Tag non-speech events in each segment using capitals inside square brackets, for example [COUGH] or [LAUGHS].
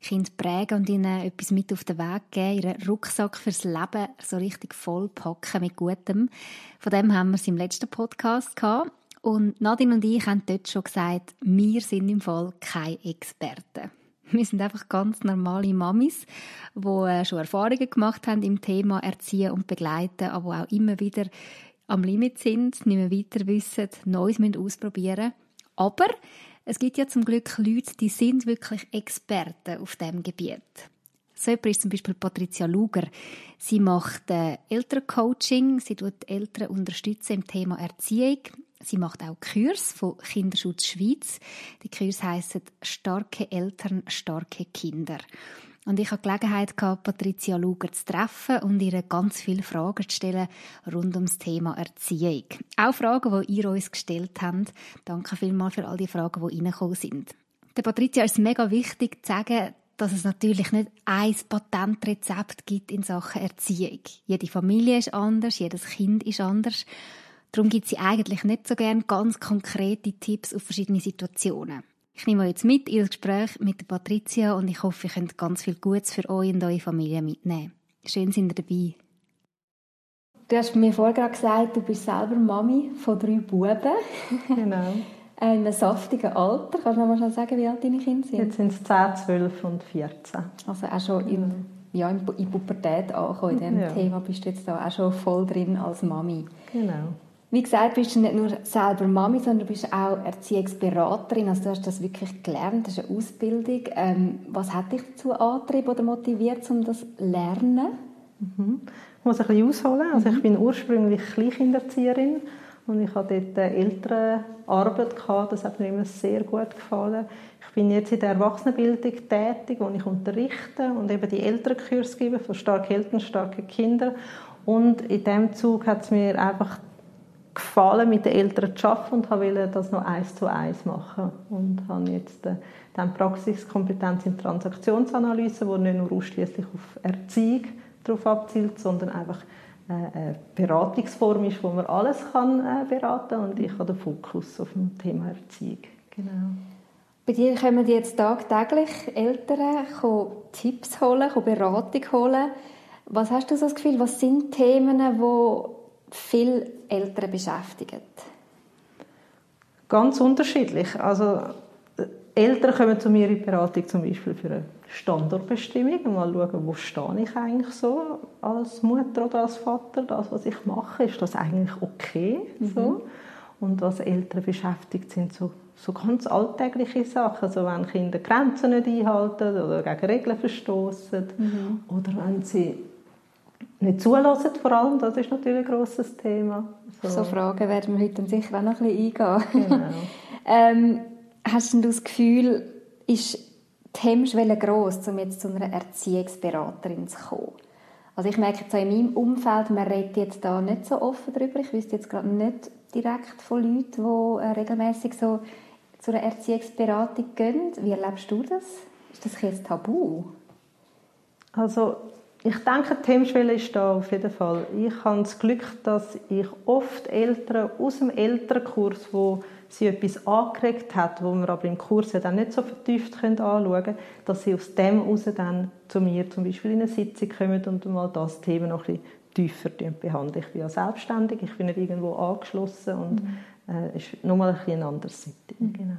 Kind prägen und ihnen etwas mit auf den Weg geben, ihren Rucksack fürs Leben so richtig vollpacken mit Gutem. Von dem haben wir es im letzten Podcast gehabt. Und Nadine und ich haben dort schon gesagt, wir sind im Fall keine Experten. [LAUGHS] Wir sind einfach ganz normale Mamis, die äh, schon Erfahrungen gemacht haben im Thema Erziehen und Begleiten, aber auch immer wieder am Limit sind, nicht mehr weiter wissen, Neues ausprobieren Aber es gibt ja zum Glück Leute, die sind wirklich Experten auf dem Gebiet. So jemand ist zum Beispiel Patricia Luger. Sie macht äh, Elterncoaching, sie tut Eltern unterstützen im Thema Erziehung. Sie macht auch Kurs von Kinderschutz Schweiz. Die Kurs heißen Starke Eltern, starke Kinder. Und ich hatte Gelegenheit gehabt, Patricia Luger zu treffen und ihr ganz viele Fragen zu stellen rund ums Thema Erziehung. Auch Fragen, die ihr uns gestellt habt. Danke vielmals für all die Fragen, die reingekommen sind. Der Patricia ist es mega wichtig zu sagen, dass es natürlich nicht ein Patentrezept gibt in Sachen Erziehung. Jede Familie ist anders, jedes Kind ist anders. Darum gibt sie eigentlich nicht so gern ganz konkrete Tipps auf verschiedene Situationen. Ich nehme euch jetzt mit in das Gespräch mit der Patricia und ich hoffe, ihr könnt ganz viel Gutes für euch und eure Familie mitnehmen. Schön, sind ihr dabei. Du hast mir vorher gesagt, du bist selber Mami von drei Buben. [LAUGHS] Genau. in [LAUGHS] einem saftigen Alter. Kannst du noch mal sagen, wie alt deine Kinder sind? Jetzt sind es 10, 12 und 14. Also auch schon in, ja, in Pubertät angekommen. In diesem ja. Thema bist du jetzt da auch schon voll drin als Mami. Genau. Wie gesagt, bist du nicht nur selber Mami, sondern du bist auch Erziehungsberaterin. Also du hast das wirklich gelernt, das ist eine Ausbildung. Ähm, was hat dich dazu angetrieben oder motiviert, um das zu lernen? Mhm. Ich muss ein bisschen ausholen. Also ich mhm. bin ursprünglich Kleinkinderzieherin und ich hatte dort eine ältere Arbeit gehabt. Das hat mir immer sehr gut gefallen. Ich bin jetzt in der Erwachsenenbildung tätig, wo ich unterrichte und eben die Elternkurse gebe für starke Eltern, starke Kinder. Und in diesem Zug hat es mir einfach gefallen, mit den Eltern zu arbeiten und wollte das noch eins zu eins machen. Und habe jetzt äh, dann Praxiskompetenz in Transaktionsanalyse, die nicht nur ausschließlich auf Erziehung darauf abzielt, sondern einfach äh, eine Beratungsform ist, wo man alles kann äh, beraten kann. Und ich habe den Fokus auf dem Thema Erziehung. Genau. Bei dir kommen jetzt tagtäglich Eltern Tipps holen, Beratung holen. Was hast du so das Gefühl, was sind Themen, die viele Eltern beschäftigen? Ganz unterschiedlich. Also Eltern kommen zu mir in Beratung zum Beispiel für eine Standortbestimmung, mal schauen, wo stehe ich eigentlich so als Mutter oder als Vater, das, was ich mache, ist das eigentlich okay mhm. so? Und was Eltern beschäftigt sind, so, so ganz alltägliche Sachen, also wenn Kinder Grenzen nicht einhalten oder gegen Regeln verstoßen mhm. oder wenn sie nicht zulassen vor allem, das ist natürlich ein grosses Thema. So, so Fragen werden wir heute sicher auch noch ein bisschen eingehen. Genau. [LAUGHS] ähm, hast du das Gefühl, ist die Hemmschwelle gross, um jetzt zu einer Erziehungsberaterin zu kommen? Also ich merke jetzt auch in meinem Umfeld, man redet jetzt da nicht so offen darüber. Ich wüsste jetzt gerade nicht direkt von Leuten, die äh, regelmäßig so zu einer Erziehungsberatung gehen. Wie erlebst du das? Ist das ein Tabu? Also ich denke, die Hemmschwelle ist da auf jeden Fall. Ich habe das Glück, dass ich oft Eltern aus dem Elternkurs, wo sie etwas angeregt hat, wo wir aber im Kurs dann nicht so vertieft anschauen können, dass sie aus dem heraus dann zu mir zum Beispiel in eine Sitzung kommen und mal das Thema noch ein bisschen tiefer behandeln. Ich bin ja selbstständig, ich bin nicht irgendwo angeschlossen und es mhm. äh, ist nochmal ein bisschen ein anderes Setting. Mhm. Genau.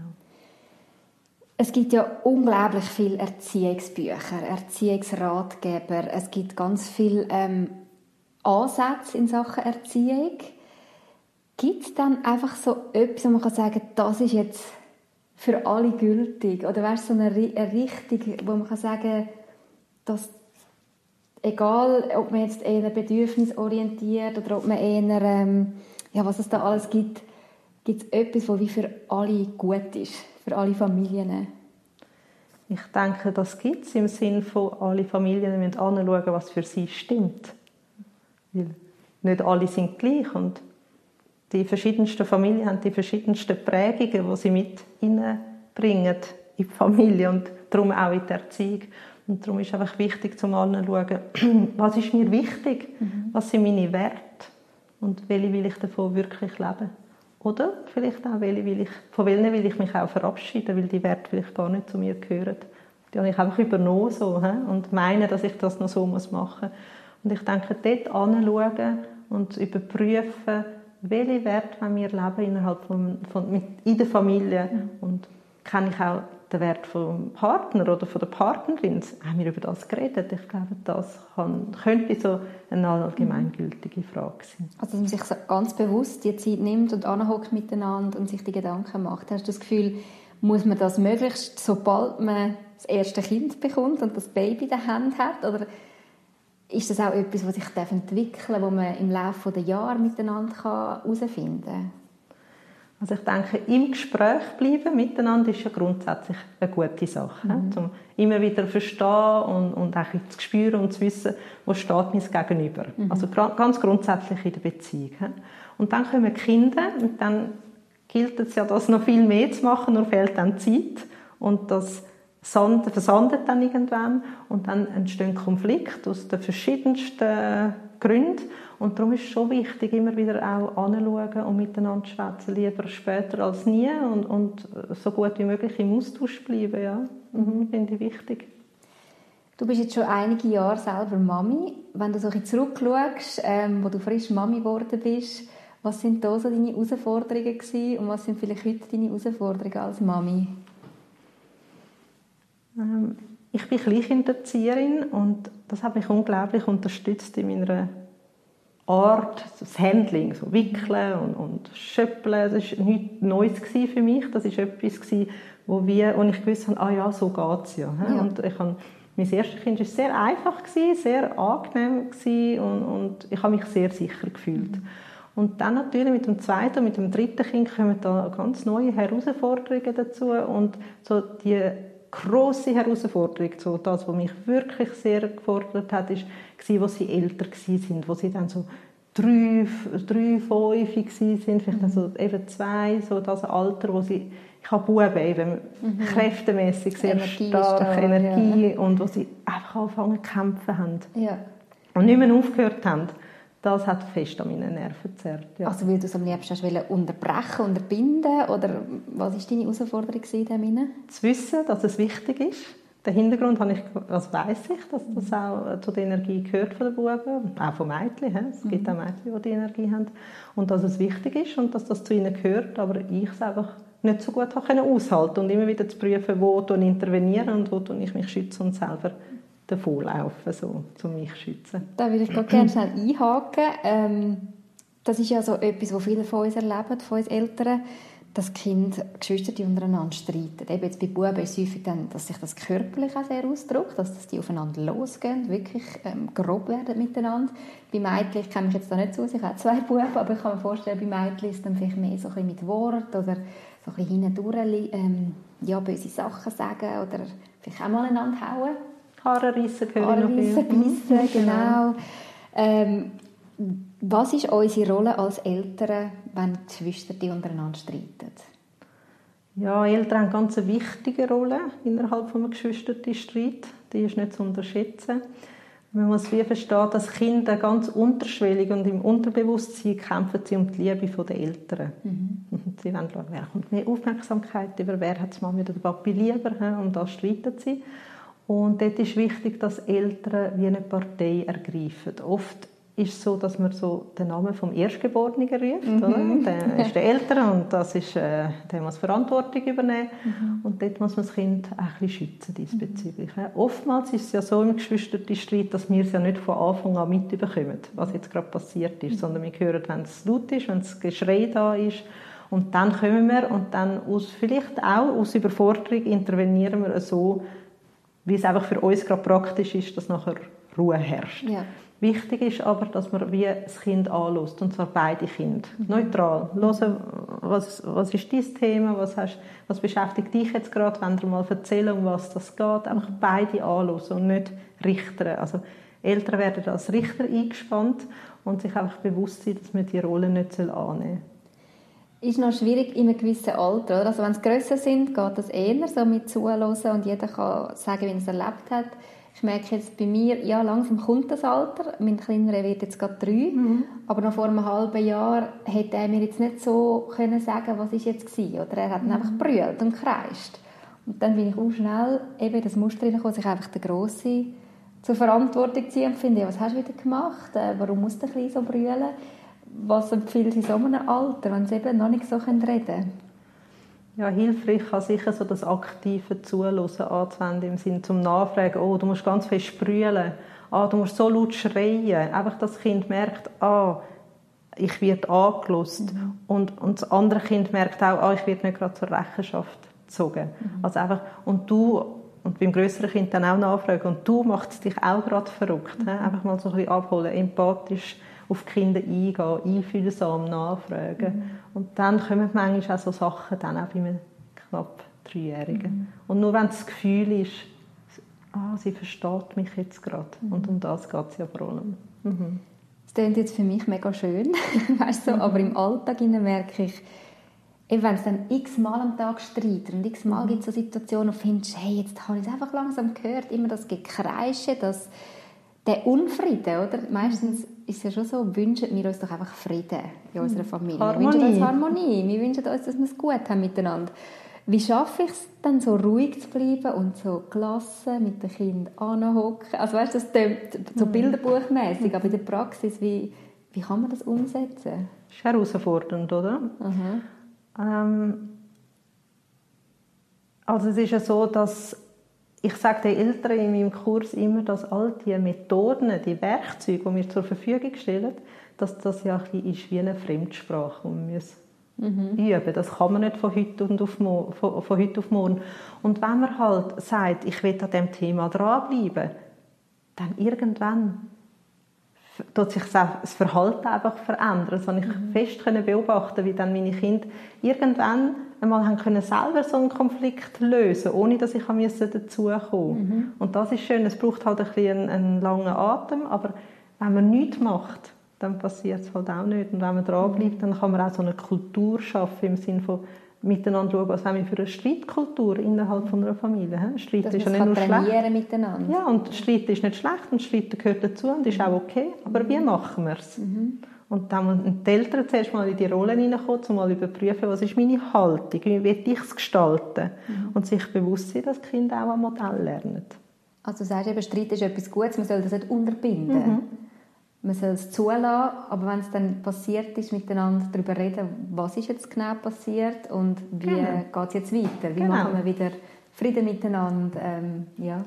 Es gibt ja unglaublich viele Erziehungsbücher, Erziehungsratgeber. Es gibt ganz viele ähm, Ansätze in Sachen Erziehung. Gibt es dann einfach so etwas, wo man kann sagen das ist jetzt für alle gültig? Oder wäre es so eine, eine Richtung, wo man kann sagen dass egal, ob man jetzt eher bedürfnisorientiert oder ob man eher, ähm, ja, was es da alles gibt, gibt es etwas, was wie für alle gut ist? Für alle Familien? Ich denke, das gibt es im Sinne von, alle Familien müssen anschauen, was für sie stimmt. Weil nicht alle sind gleich und die verschiedensten Familien haben die verschiedensten Prägungen, die sie mit hineinbringen in die Familie und darum auch in die Erziehung. Und darum ist es einfach wichtig, zum anschauen, [CLEARS THROAT] was ist mir wichtig, mhm. was sind meine Werte und welche will ich davon wirklich leben. Oder vielleicht auch, welche will ich, von welchen will ich mich auch verabschieden, weil die Werte vielleicht gar nicht zu mir gehören. Die habe ich einfach übernommen so, und meine, dass ich das noch so machen muss. Und ich denke, dort anschauen und überprüfen, welche Werte wir leben innerhalb von, von in der Familie und kenne ich auch den Wert vom Partner oder von der Partnerin. Haben wir über das geredet? Ich glaube, das kann, könnte so eine allgemeingültige Frage sein. Also, dass man sich ganz bewusst die Zeit nimmt und anhockt miteinander und sich die Gedanken macht. Hast du das Gefühl, muss man das möglichst, sobald man das erste Kind bekommt und das Baby in der Hand hat? Oder ist das auch etwas, was sich entwickeln darf, wo man im Laufe der Jahre miteinander herausfinden kann? Also ich denke, im Gespräch bleiben miteinander ist ja grundsätzlich eine gute Sache. Mhm. Um immer wieder zu verstehen und, und auch zu spüren und zu wissen, wo steht mein Gegenüber. Mhm. Also ganz grundsätzlich in der Beziehung. Und dann kommen Kinder und dann gilt es ja, das noch viel mehr zu machen, nur fehlt dann Zeit. Und das versandet dann irgendwann und dann entstehen Konflikte aus den verschiedensten Gründen. Und darum ist es schon wichtig, immer wieder auch anzuschauen und miteinander zu schwätzen, lieber später als nie und, und so gut wie möglich im Austausch bleiben. Ja. Mhm, finde ich wichtig. Du bist jetzt schon einige Jahre selber Mami. Wenn du so ein zurückschaust, ähm, wo du frisch Mami geworden bist, was sind da so deine Herausforderungen gewesen und was sind vielleicht heute deine Herausforderungen als Mami? Ähm, ich bin Kleinkinderzieherin und das hat mich unglaublich unterstützt in meiner Art, das Handling, so Wickeln und, und Schöppeln, das war nichts Neues für mich. Das war etwas, wo, wir, wo ich gewusst habe, ah ja, so geht es ja. ja. Und ich habe, mein erstes Kind war sehr einfach, sehr angenehm und, und ich habe mich sehr sicher gefühlt. Und dann natürlich mit dem zweiten und mit dem dritten Kind kommen da ganz neue Herausforderungen dazu und so die große Herausforderung, so das, was mich wirklich sehr gefordert hat, ist, war, als sie älter waren, wo sie dann so drei, drei fünf sind, vielleicht dann so eben zwei, so das Alter, wo sie, ich habe Buben eben, mhm. kräftemäßig sehr Energie stark, Energie ja. und wo sie einfach angefangen zu kämpfen haben. Ja. Und nicht mehr aufgehört haben das hat fest an meinen Nerven gezerrt. Ja. Also weil du es am liebsten hast unterbrechen, unterbinden oder was war deine Herausforderung in dem Zu wissen, dass es wichtig ist. Den Hintergrund habe ich, also weiss ich, dass das auch zu der Energie gehört von den Buben, auch von Mädchen. Es gibt mhm. auch Mädchen, die die Energie haben. Und dass es wichtig ist und dass das zu ihnen gehört, aber ich es einfach nicht so gut habe aushalten und immer wieder zu prüfen, wo ich intervenieren und wo ich mich schütze und selber davonlaufen, so, um mich zu schützen. Da würde ich gerne schnell einhaken. Ähm, das ist ja so etwas, was viele von uns erleben, von uns Eltern, dass Kinder, Geschwister die untereinander streiten. Eben jetzt bei Buben ist es häufig dann, dass sich das körperlich auch sehr ausdrückt, dass die aufeinander losgehen, wirklich ähm, grob werden miteinander. Bei Mädchen, ich kenne mich jetzt da nicht aus, ich habe zwei Buben, aber ich kann mir vorstellen, bei Mädchen ist es dann vielleicht mehr so ein bisschen mit Wort oder so ein bisschen hindurch ähm, ja, böse Sachen sagen oder vielleicht auch mal einander hauen. Haare reissen Haare reissen, beißen, genau. Ähm, was ist unsere Rolle als Eltern, wenn Geschwister die untereinander streiten? Ja, Eltern haben eine ganz wichtige Rolle innerhalb eines Geschwisterstreit. Die ist nicht zu unterschätzen. Man muss wie verstehen, dass Kinder ganz unterschwellig und im Unterbewusstsein kämpfen sie um die Liebe der Eltern. Mhm. Sie wollen schauen, wer kommt mehr Aufmerksamkeit über, wer hat es Mami oder Papi lieber, um das streiten sie. Und dort ist wichtig, dass Eltern wie eine Partei ergreifen. Oft ist es so, dass man so den Namen vom Erstgeborenen ruft. Mhm. Oder? Der ist der Eltern und das ist, äh, der muss Verantwortung übernehmen. Mhm. Und dort muss man das Kind auch ein bisschen schützen diesbezüglich. Mhm. Oftmals ist es ja so im Geschwisterstreit, dass wir es ja nicht von Anfang an mitbekommen, was jetzt gerade passiert ist, mhm. sondern wir hören, wenn es laut ist, wenn es Geschrei da ist. Und dann kommen wir und dann aus, vielleicht auch aus Überforderung intervenieren wir so, wie es einfach für uns gerade praktisch ist, dass nachher Ruhe herrscht. Ja. Wichtig ist aber, dass man wie das Kind anlässt, und zwar beide Kinder. Mhm. Neutral. Hören, was, was ist dein Thema, was, hast, was beschäftigt dich jetzt gerade, wenn du mal erzählen, um was das geht. Einfach beide anlassen und nicht richten. Also Eltern werden als Richter eingespannt und sich einfach bewusst sein, dass man die Rolle nicht annehmen soll. Ist noch schwierig in einem gewissen Alter, oder? Also wenn es grösser sind, geht das eher so mit zuhören und jeder kann sagen, wie er es erlebt hat. Ich merke jetzt bei mir, ja, langsam kommt das Alter. Mein Kleinerer wird jetzt gerade drei. Mhm. Aber noch vor einem halben Jahr hätte er mir jetzt nicht so können sagen was ist jetzt war. Oder er hat mhm. einfach brüllt und kreischt. Und dann bin ich auch schnell eben in das Muster hineingekommen, sich einfach der Grosse zur Verantwortung ziehen und finde, was hast du wieder gemacht? Äh, warum muss der Kleine so brüllen? Was empfiehlt in so einem Alter, wenn sie eben noch nicht so reden können? Ja, hilfreich kann sicher so das aktive Zuhören anzuwenden, im Sinne zum Nachfragen, oh, du musst ganz fest sprühen, ah, du musst so laut schreien. Einfach, dass das Kind merkt, ah, ich werde angelost. Mhm. Und, und das andere Kind merkt auch, ah, ich werde nicht gerade zur Rechenschaft gezogen. Mhm. Also einfach, und du, und beim größeren Kind dann auch nachfragen, und du machst dich auch gerade verrückt. Mhm. Einfach mal so ein bisschen abholen, empathisch auf die Kinder eingehen, einfühlsam nachfragen. Mhm. Und dann kommen manchmal auch so Sachen, dann auch bei einem knapp Dreijährigen. Mhm. Und nur wenn das Gefühl ist, ah, sie versteht mich jetzt gerade. Mhm. Und um das geht es ja vor allem. Mhm. Das klingt jetzt für mich mega schön, [LAUGHS] weißt du, aber im Alltag merke ich, wenn es dann x-mal am Tag streitet und x-mal gibt es so Situationen, wo du findest, hey, jetzt habe ich es einfach langsam gehört, immer das Gekreische, das der Unfrieden, oder? Meistens ist es ja schon so, wünschen wir uns doch einfach Frieden in unserer Familie. Harmonie. Wir wünschen uns Harmonie. Wir wünschen uns, dass wir es gut haben miteinander. Wie schaffe ich es dann, so ruhig zu bleiben und so gelassen mit den Kindern anhocken? Also weißt du, das klingt so mhm. bilderbuchmäßig, aber in der Praxis, wie, wie kann man das umsetzen? Das ist herausfordernd, oder? Mhm. Ähm, also es ist ja so, dass ich sage den Eltern in meinem Kurs immer, dass all die Methoden, die Werkzeuge, die wir zur Verfügung stellen, dass das ja ein ist wie eine Fremdsprache, die wir mhm. üben Das kann man nicht von heute, und auf morgen, von, von heute auf morgen. Und wenn man halt sagt, ich will an diesem Thema dranbleiben, dann irgendwann tut sich das Verhalten einfach verändern. So ich mhm. fest beobachten, wie dann meine Kinder irgendwann einmal haben können selber so einen Konflikt lösen, ohne dass ich dazukommen mhm. Und das ist schön. Es braucht halt ein bisschen einen, einen langen Atem, aber wenn man nichts macht, dann passiert es halt auch nicht. Und wenn man dranbleibt, dann kann man auch so eine Kultur schaffen im Sinne von miteinander schauen, was haben wir für eine Streitkultur innerhalb von einer Familie. Streit Dass ist ja nicht nur schlecht. miteinander. Ja, und Streit ist nicht schlecht und Streit gehört dazu und ist auch okay. Aber wie machen wir es? Mhm. Und dann müssen die Eltern zuerst mal in die Rolle hineinkommen, um mal überprüfen, was ist meine Haltung, wie will ich es gestalten. Mhm. Und sich bewusst sein, dass Kinder auch ein Modell lernen. Also du sagst eben, Streit ist etwas Gutes, man soll das nicht unterbinden. Man soll es zulassen, aber wenn es dann passiert ist, miteinander darüber reden, was ist jetzt genau passiert und wie genau. geht es jetzt weiter, wie genau. machen wir wieder Frieden miteinander. Ähm, ja.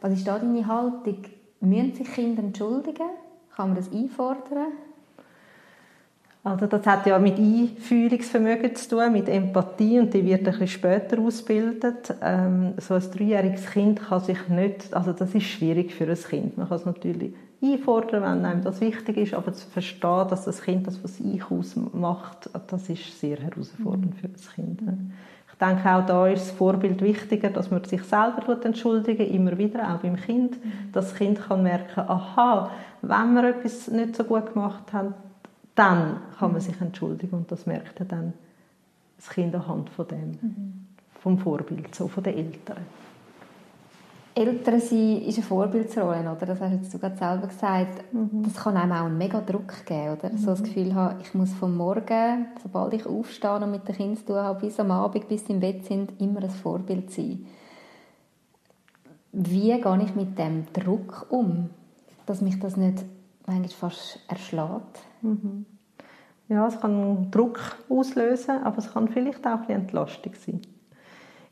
Was ist da deine Haltung? Müssen sich Kinder entschuldigen? Kann man das einfordern? Also das hat ja mit Einfühlungsvermögen zu tun, mit Empathie und die wird ein bisschen später ausgebildet. Ähm, so ein dreijähriges Kind kann sich nicht, also das ist schwierig für ein Kind. Man kann es natürlich einfordern, wenn einem das wichtig ist, aber zu verstehen, dass das Kind das von sich aus macht, das ist sehr herausfordernd für das Kind. Ich denke, auch da ist das Vorbild wichtiger, dass man sich selber entschuldigen immer wieder, auch beim Kind. Dass das Kind kann merken, aha, wenn wir etwas nicht so gut gemacht haben, dann kann man sich entschuldigen und das merkt dann das Kind anhand von dem, mhm. vom Vorbild, so von den Eltern. Eltern sein ist eine Vorbildsrolle, oder? Das hast du gerade selber gesagt. Mhm. Das kann einem auch einen mega Druck geben, oder? Mhm. So das mhm. Gefühl haben, ich muss vom Morgen, sobald ich aufstehe und mit den Kindern zu tun habe, bis am Abend, bis sie im Bett sind, immer ein Vorbild sein. Wie gehe ich mit dem Druck um, dass mich das nicht manchmal fast erschlägt? Mhm. Ja, es kann Druck auslösen, aber es kann vielleicht auch ein Entlastung sein.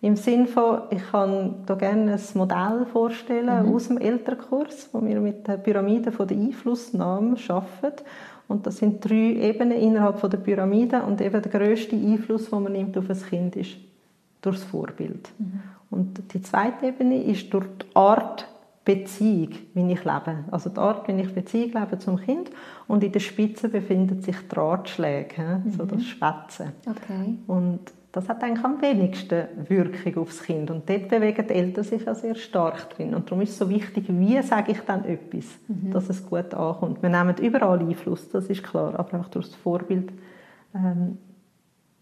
Im Sinne von, ich kann hier gerne ein Modell vorstellen mhm. aus dem Elternkurs, wo wir mit der Pyramide von der Einflussnahme arbeiten. Und das sind drei Ebenen innerhalb von der Pyramide und eben der grösste Einfluss, den man nimmt auf ein Kind, ist durch das Vorbild. Mhm. Und die zweite Ebene ist durch die Art, Beziehung, wie ich lebe. Also die Art, wie ich Beziehung lebe zum Kind. Und in der Spitze befinden sich die Ratschläge, mhm. so das Schwätzen. Okay. Und das hat eigentlich am wenigsten Wirkung aufs Kind. Und dort bewegen die Eltern sich ja sehr stark drin. Und darum ist es so wichtig, wie sage ich dann etwas, mhm. dass es gut ankommt. Wir nehmen überall Einfluss, das ist klar, aber auch durch das Vorbild ähm,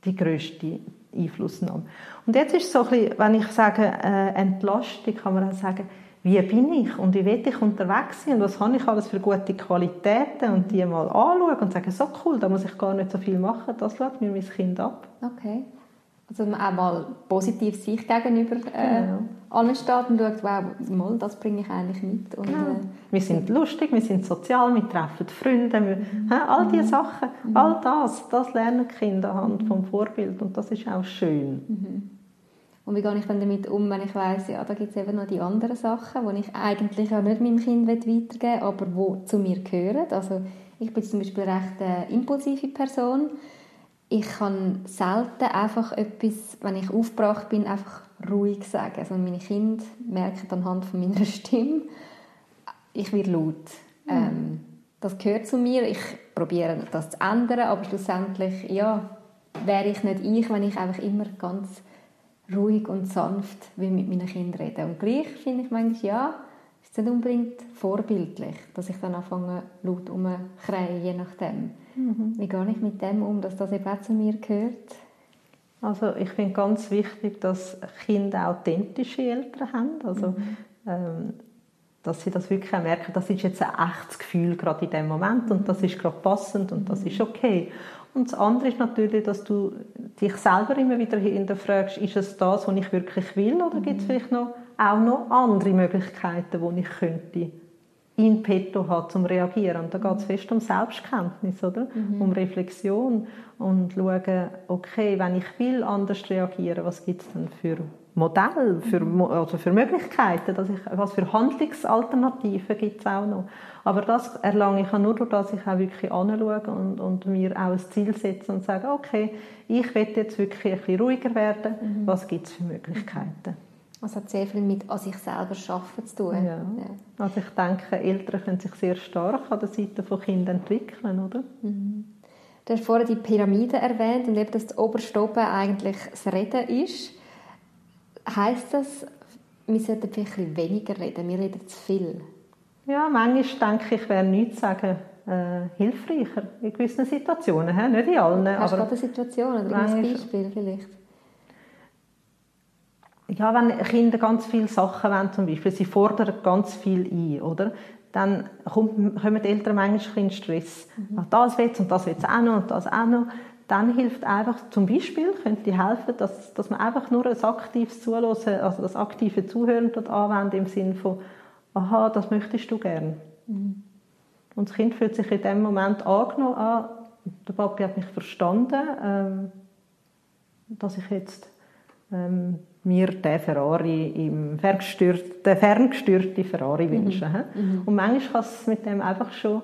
die grösste Einflussnahme. Und jetzt ist es so ein bisschen, wenn ich sage äh, Entlastung, kann man auch sagen, wie bin ich und wie will ich unterwegs sein und was habe ich alles für gute Qualitäten und die mal anschauen und sagen, so cool, da muss ich gar nicht so viel machen, das schaut mir mein Kind ab. Okay. Also auch mal positiv sich gegenüber äh, genau. ansteht und schaut, wow, mal, das bringe ich eigentlich mit. Und, ja. äh, wir sind lustig, wir sind sozial, wir treffen Freunde, wir, mhm. all diese mhm. Sachen, mhm. all das, das lernen die Kinder anhand vom Vorbild und das ist auch schön. Mhm. Und wie gehe ich dann damit um, wenn ich weiss, ja, da gibt es eben noch die anderen Sachen, die ich eigentlich auch nicht meinem Kind weitergeben will, aber die zu mir gehören. Also ich bin zum Beispiel eine recht äh, impulsive Person ich kann selten einfach etwas, wenn ich aufgebracht bin, einfach ruhig sagen. Also meine Kinder merken anhand von meiner [LAUGHS] Stimme, ich werde laut. Mhm. Ähm, das gehört zu mir. Ich probiere das zu ändern, aber schlussendlich, ja, wäre ich nicht ich, wenn ich einfach immer ganz ruhig und sanft wie mit meinen Kindern rede. Und gleich finde ich manchmal, ja, ist nicht unbedingt vorbildlich, dass ich dann anfange laut umzukreien, je nachdem. Mhm. Wie gehe ich mit dem um, dass das eben auch zu mir gehört? Also ich finde ganz wichtig, dass Kinder authentische Eltern haben. Also, mhm. ähm, dass sie das wirklich auch merken, das ist jetzt ein echtes Gefühl gerade in dem Moment und das ist gerade passend und das ist okay. Und das andere ist natürlich, dass du dich selber immer wieder hinterfragst, ist es das, was ich wirklich will oder mhm. gibt es vielleicht noch, auch noch andere Möglichkeiten, die ich könnte in petto hat zum reagieren. Und da geht es fest um Selbstkenntnis, oder? Mhm. Um Reflexion und schauen, okay, wenn ich will anders reagieren, was gibt es denn für Modelle, für, mhm. also für Möglichkeiten, dass ich, was für Handlungsalternativen gibt es auch noch. Aber das erlange ich nur durch dass ich auch wirklich anschaue und, und mir auch ein Ziel setze und sage, okay, ich will jetzt wirklich ein bisschen ruhiger werden, mhm. was gibt es für Möglichkeiten. Es hat sehr viel mit an sich selber schaffen zu tun. Ja. ja. Also ich denke, Eltern können sich sehr stark an der Seite von Kindern entwickeln, oder? Mhm. Du hast vorhin die Pyramide erwähnt und eben, dass das oberste oben eigentlich das Reden ist. Heißt das, wir sollten vielleicht weniger reden? Wir reden zu viel. Ja, manchmal denke ich, wäre nichts sagen äh, hilfreicher in gewissen Situationen. He? Nicht in allen. Hast du gerade eine Situation oder ein Beispiel vielleicht? Ja, wenn Kinder ganz viele Sachen wollen, zum Beispiel, sie fordern ganz viel ein, oder? Dann kommen die Eltern manchmal in Stress. Mhm. Das will und das will auch noch und das auch noch. Dann hilft einfach, zum Beispiel, könnte helfen, dass, dass man einfach nur ein aktives Zuhören, also das aktive Zuhören dort anwendet, im Sinne von, aha, das möchtest du gern. Mhm. Und das Kind fühlt sich in dem Moment angenommen, ah, der Papi hat mich verstanden, ähm, dass ich jetzt ähm, mir den Ferrari im ferngesteuerten, ferngesteuerten Ferrari mhm. wünschen. Mhm. Und manchmal kann es mit dem einfach schon,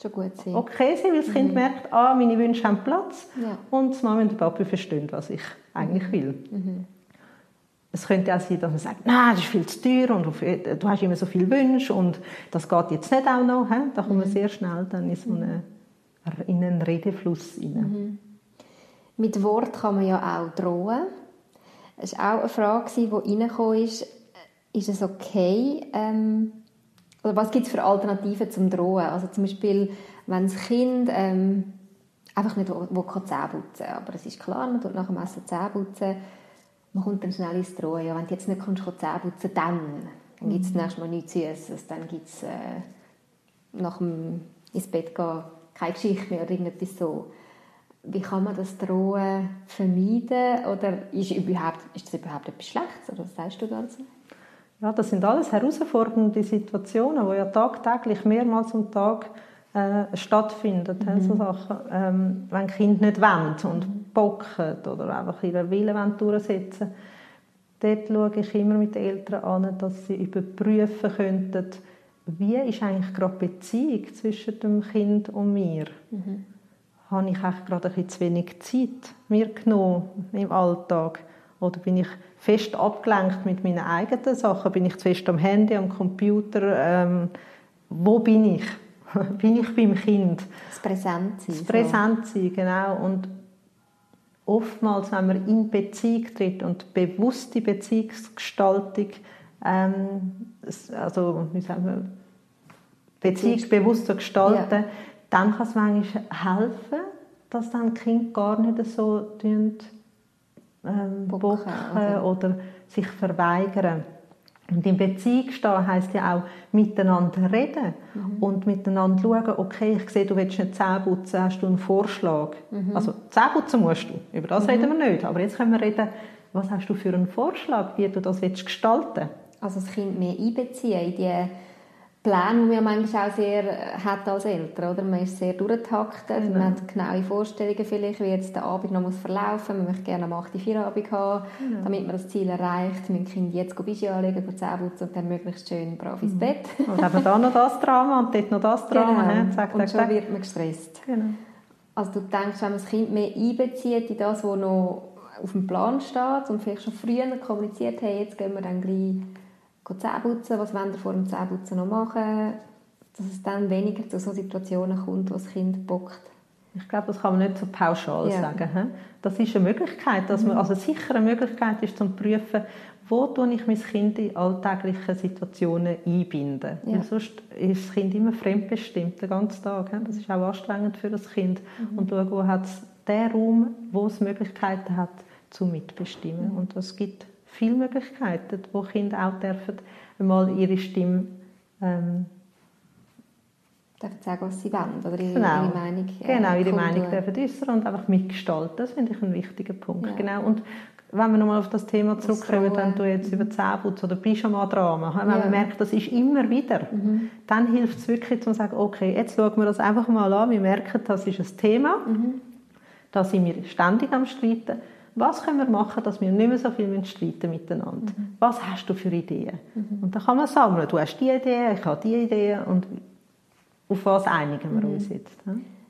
schon gut sein. okay sein, weil das Kind mhm. merkt, ah, meine Wünsche haben Platz ja. und die Mama und der Papa verstehen, was ich eigentlich mhm. will. Mhm. Es könnte auch sein, dass man sagt, nein, das ist viel zu teuer und du hast immer so viele Wünsche und das geht jetzt nicht auch noch. Da kommt man mhm. sehr schnell dann in so eine, in einen Redefluss rein. Mit Wort kann man ja auch drohen. Es war auch eine Frage, die reingekommen ist, ist es okay, ähm, oder was gibt es für Alternativen zum Drohen? Also zum Beispiel, wenn das Kind ähm, einfach nicht will, will Zähne putzen aber es ist klar, man tut nach dem Essen Zähne putzen, man kommt dann schnell ins Drohen. Ja, wenn du jetzt nicht kannst, Zähne putzen dann, dann gibt es mhm. nächstes Mal nichts Süßes, dann gibt es äh, nach dem ins Bett gehen keine Geschichte mehr oder irgendetwas so wie kann man das Drohen vermeiden? Oder ist, überhaupt, ist das überhaupt etwas Schlechtes? Oder was sagst du dazu? Ja, das sind alles herausfordernde Situationen, die ja tagtäglich mehrmals am Tag äh, stattfinden. Mhm. So Sachen. Ähm, wenn Kinder nicht wollen und mhm. bocken oder einfach ihren Willen durchsetzen dort schaue ich immer mit den Eltern an, dass sie überprüfen könnten, wie ist eigentlich gerade die Beziehung zwischen dem Kind und mir. Mhm habe ich eigentlich gerade ein bisschen zu wenig Zeit mir genommen im Alltag. Oder bin ich fest abgelenkt mit meinen eigenen Sachen? Bin ich zu fest am Handy, am Computer? Ähm, wo bin ich? [LAUGHS] bin ich beim Kind? Das Präsentsein. Das Präsentsein, genau. Und oftmals, wenn man in Beziehung tritt und bewusste Beziehungsgestaltung, ähm, also wie sagen wir, beziehungsbewusst zu gestalten, ja. Dann kann es manchmal helfen, dass dann die Kinder gar nicht so tun, ähm, bocken, oder? oder sich verweigern. Und in Beziehung stehen heisst ja auch miteinander reden mhm. und miteinander schauen, okay, ich sehe, du willst nicht Zähne putzen, hast du einen Vorschlag? Mhm. Also Zähne putzen musst du, über das mhm. reden wir nicht. Aber jetzt können wir reden, was hast du für einen Vorschlag, wie du das willst gestalten Also das Kind mehr einbeziehen in die Pläne, die man manchmal auch sehr äh, hat als Eltern. Oder? Man ist sehr durchgetaktet, genau. man hat genaue Vorstellungen vielleicht, wie jetzt der Abend noch muss verlaufen muss. Man möchte gerne am 8. Feierabend haben, genau. damit man das Ziel erreicht. Man Kind jetzt Bischi anlegen, Zähneputzen und dann möglichst schön brav ins mhm. Bett. Und eben da noch das Drama und dort noch das Drama. Genau. Ne? Zack, und schon wird man gestresst. Genau. Also du denkst, wenn man das Kind mehr einbezieht in das, was noch auf dem Plan steht und vielleicht schon früher kommuniziert, hey, jetzt gehen wir dann gleich Zähne putzen, was wollen wir vor dem Zähneputzen noch machen, dass es dann weniger zu so Situationen kommt, wo das Kind bockt. Ich glaube, das kann man nicht so pauschal ja. sagen. Das ist eine Möglichkeit, dass man, mhm. also sicher eine Möglichkeit ist, zu prüfen, wo tue ich mein Kind in alltäglichen Situationen einbinden. Ja. Weil sonst ist das Kind immer fremdbestimmt, den ganzen Tag. Das ist auch anstrengend für das Kind. Mhm. Und schauen, wo hat es den Raum, wo es Möglichkeiten hat, zu mitbestimmen. Mhm. Und das gibt viele Möglichkeiten, wo Kinder auch dürfen einmal ihre Stimme ähm, dürfen sagen, was sie wollen oder ihre, genau. ihre Meinung äh, Genau, ihre Meinung dürfen äußern und einfach mitgestalten. Das finde ich ein wichtiger Punkt. Ja. Genau. Und wenn wir nochmal auf das Thema zurückkommen, wenn du jetzt über Zähneputz oder Pyjama-Drama, wenn ja. man merkt, das ist immer wieder, mhm. dann hilft es wirklich, zu sagen, okay, jetzt schauen wir das einfach mal an, wir merken, das ist ein Thema, mhm. da sind wir ständig am Streiten, was können wir machen, dass wir nicht mehr so viel streiten miteinander? Mhm. Was hast du für Ideen? Mhm. Und dann kann man sammeln. Du hast die Idee, ich habe die Idee und auf was einigen wir mhm. uns jetzt?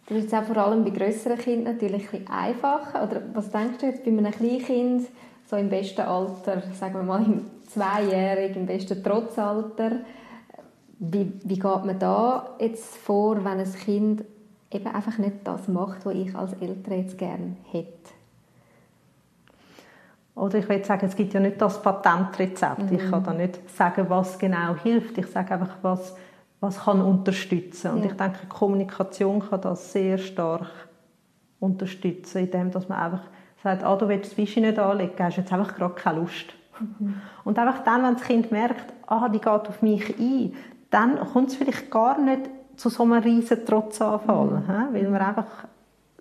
Das ist auch vor allem bei größeren Kindern natürlich ein einfacher. Oder was denkst du jetzt bei einem Kleinkind, so im besten Alter, sagen wir mal im Zweijährigen, im besten Trotzalter, wie, wie geht man da jetzt vor, wenn ein Kind eben einfach nicht das macht, was ich als Eltern jetzt gerne hätte? Oder ich will sagen, es gibt ja nicht das Patentrezept. Mhm. Ich kann da nicht sagen, was genau hilft. Ich sage einfach, was, was kann unterstützen. Und ja. ich denke, Kommunikation kann das sehr stark unterstützen, indem dass man einfach sagt, ah, du willst das Fische nicht anlegen, hast jetzt einfach gerade keine Lust. Mhm. Und einfach dann, wenn das Kind merkt, ah, die geht auf mich ein, dann kommt es vielleicht gar nicht zu so einem riesen Trotzanfall, mhm. weil man einfach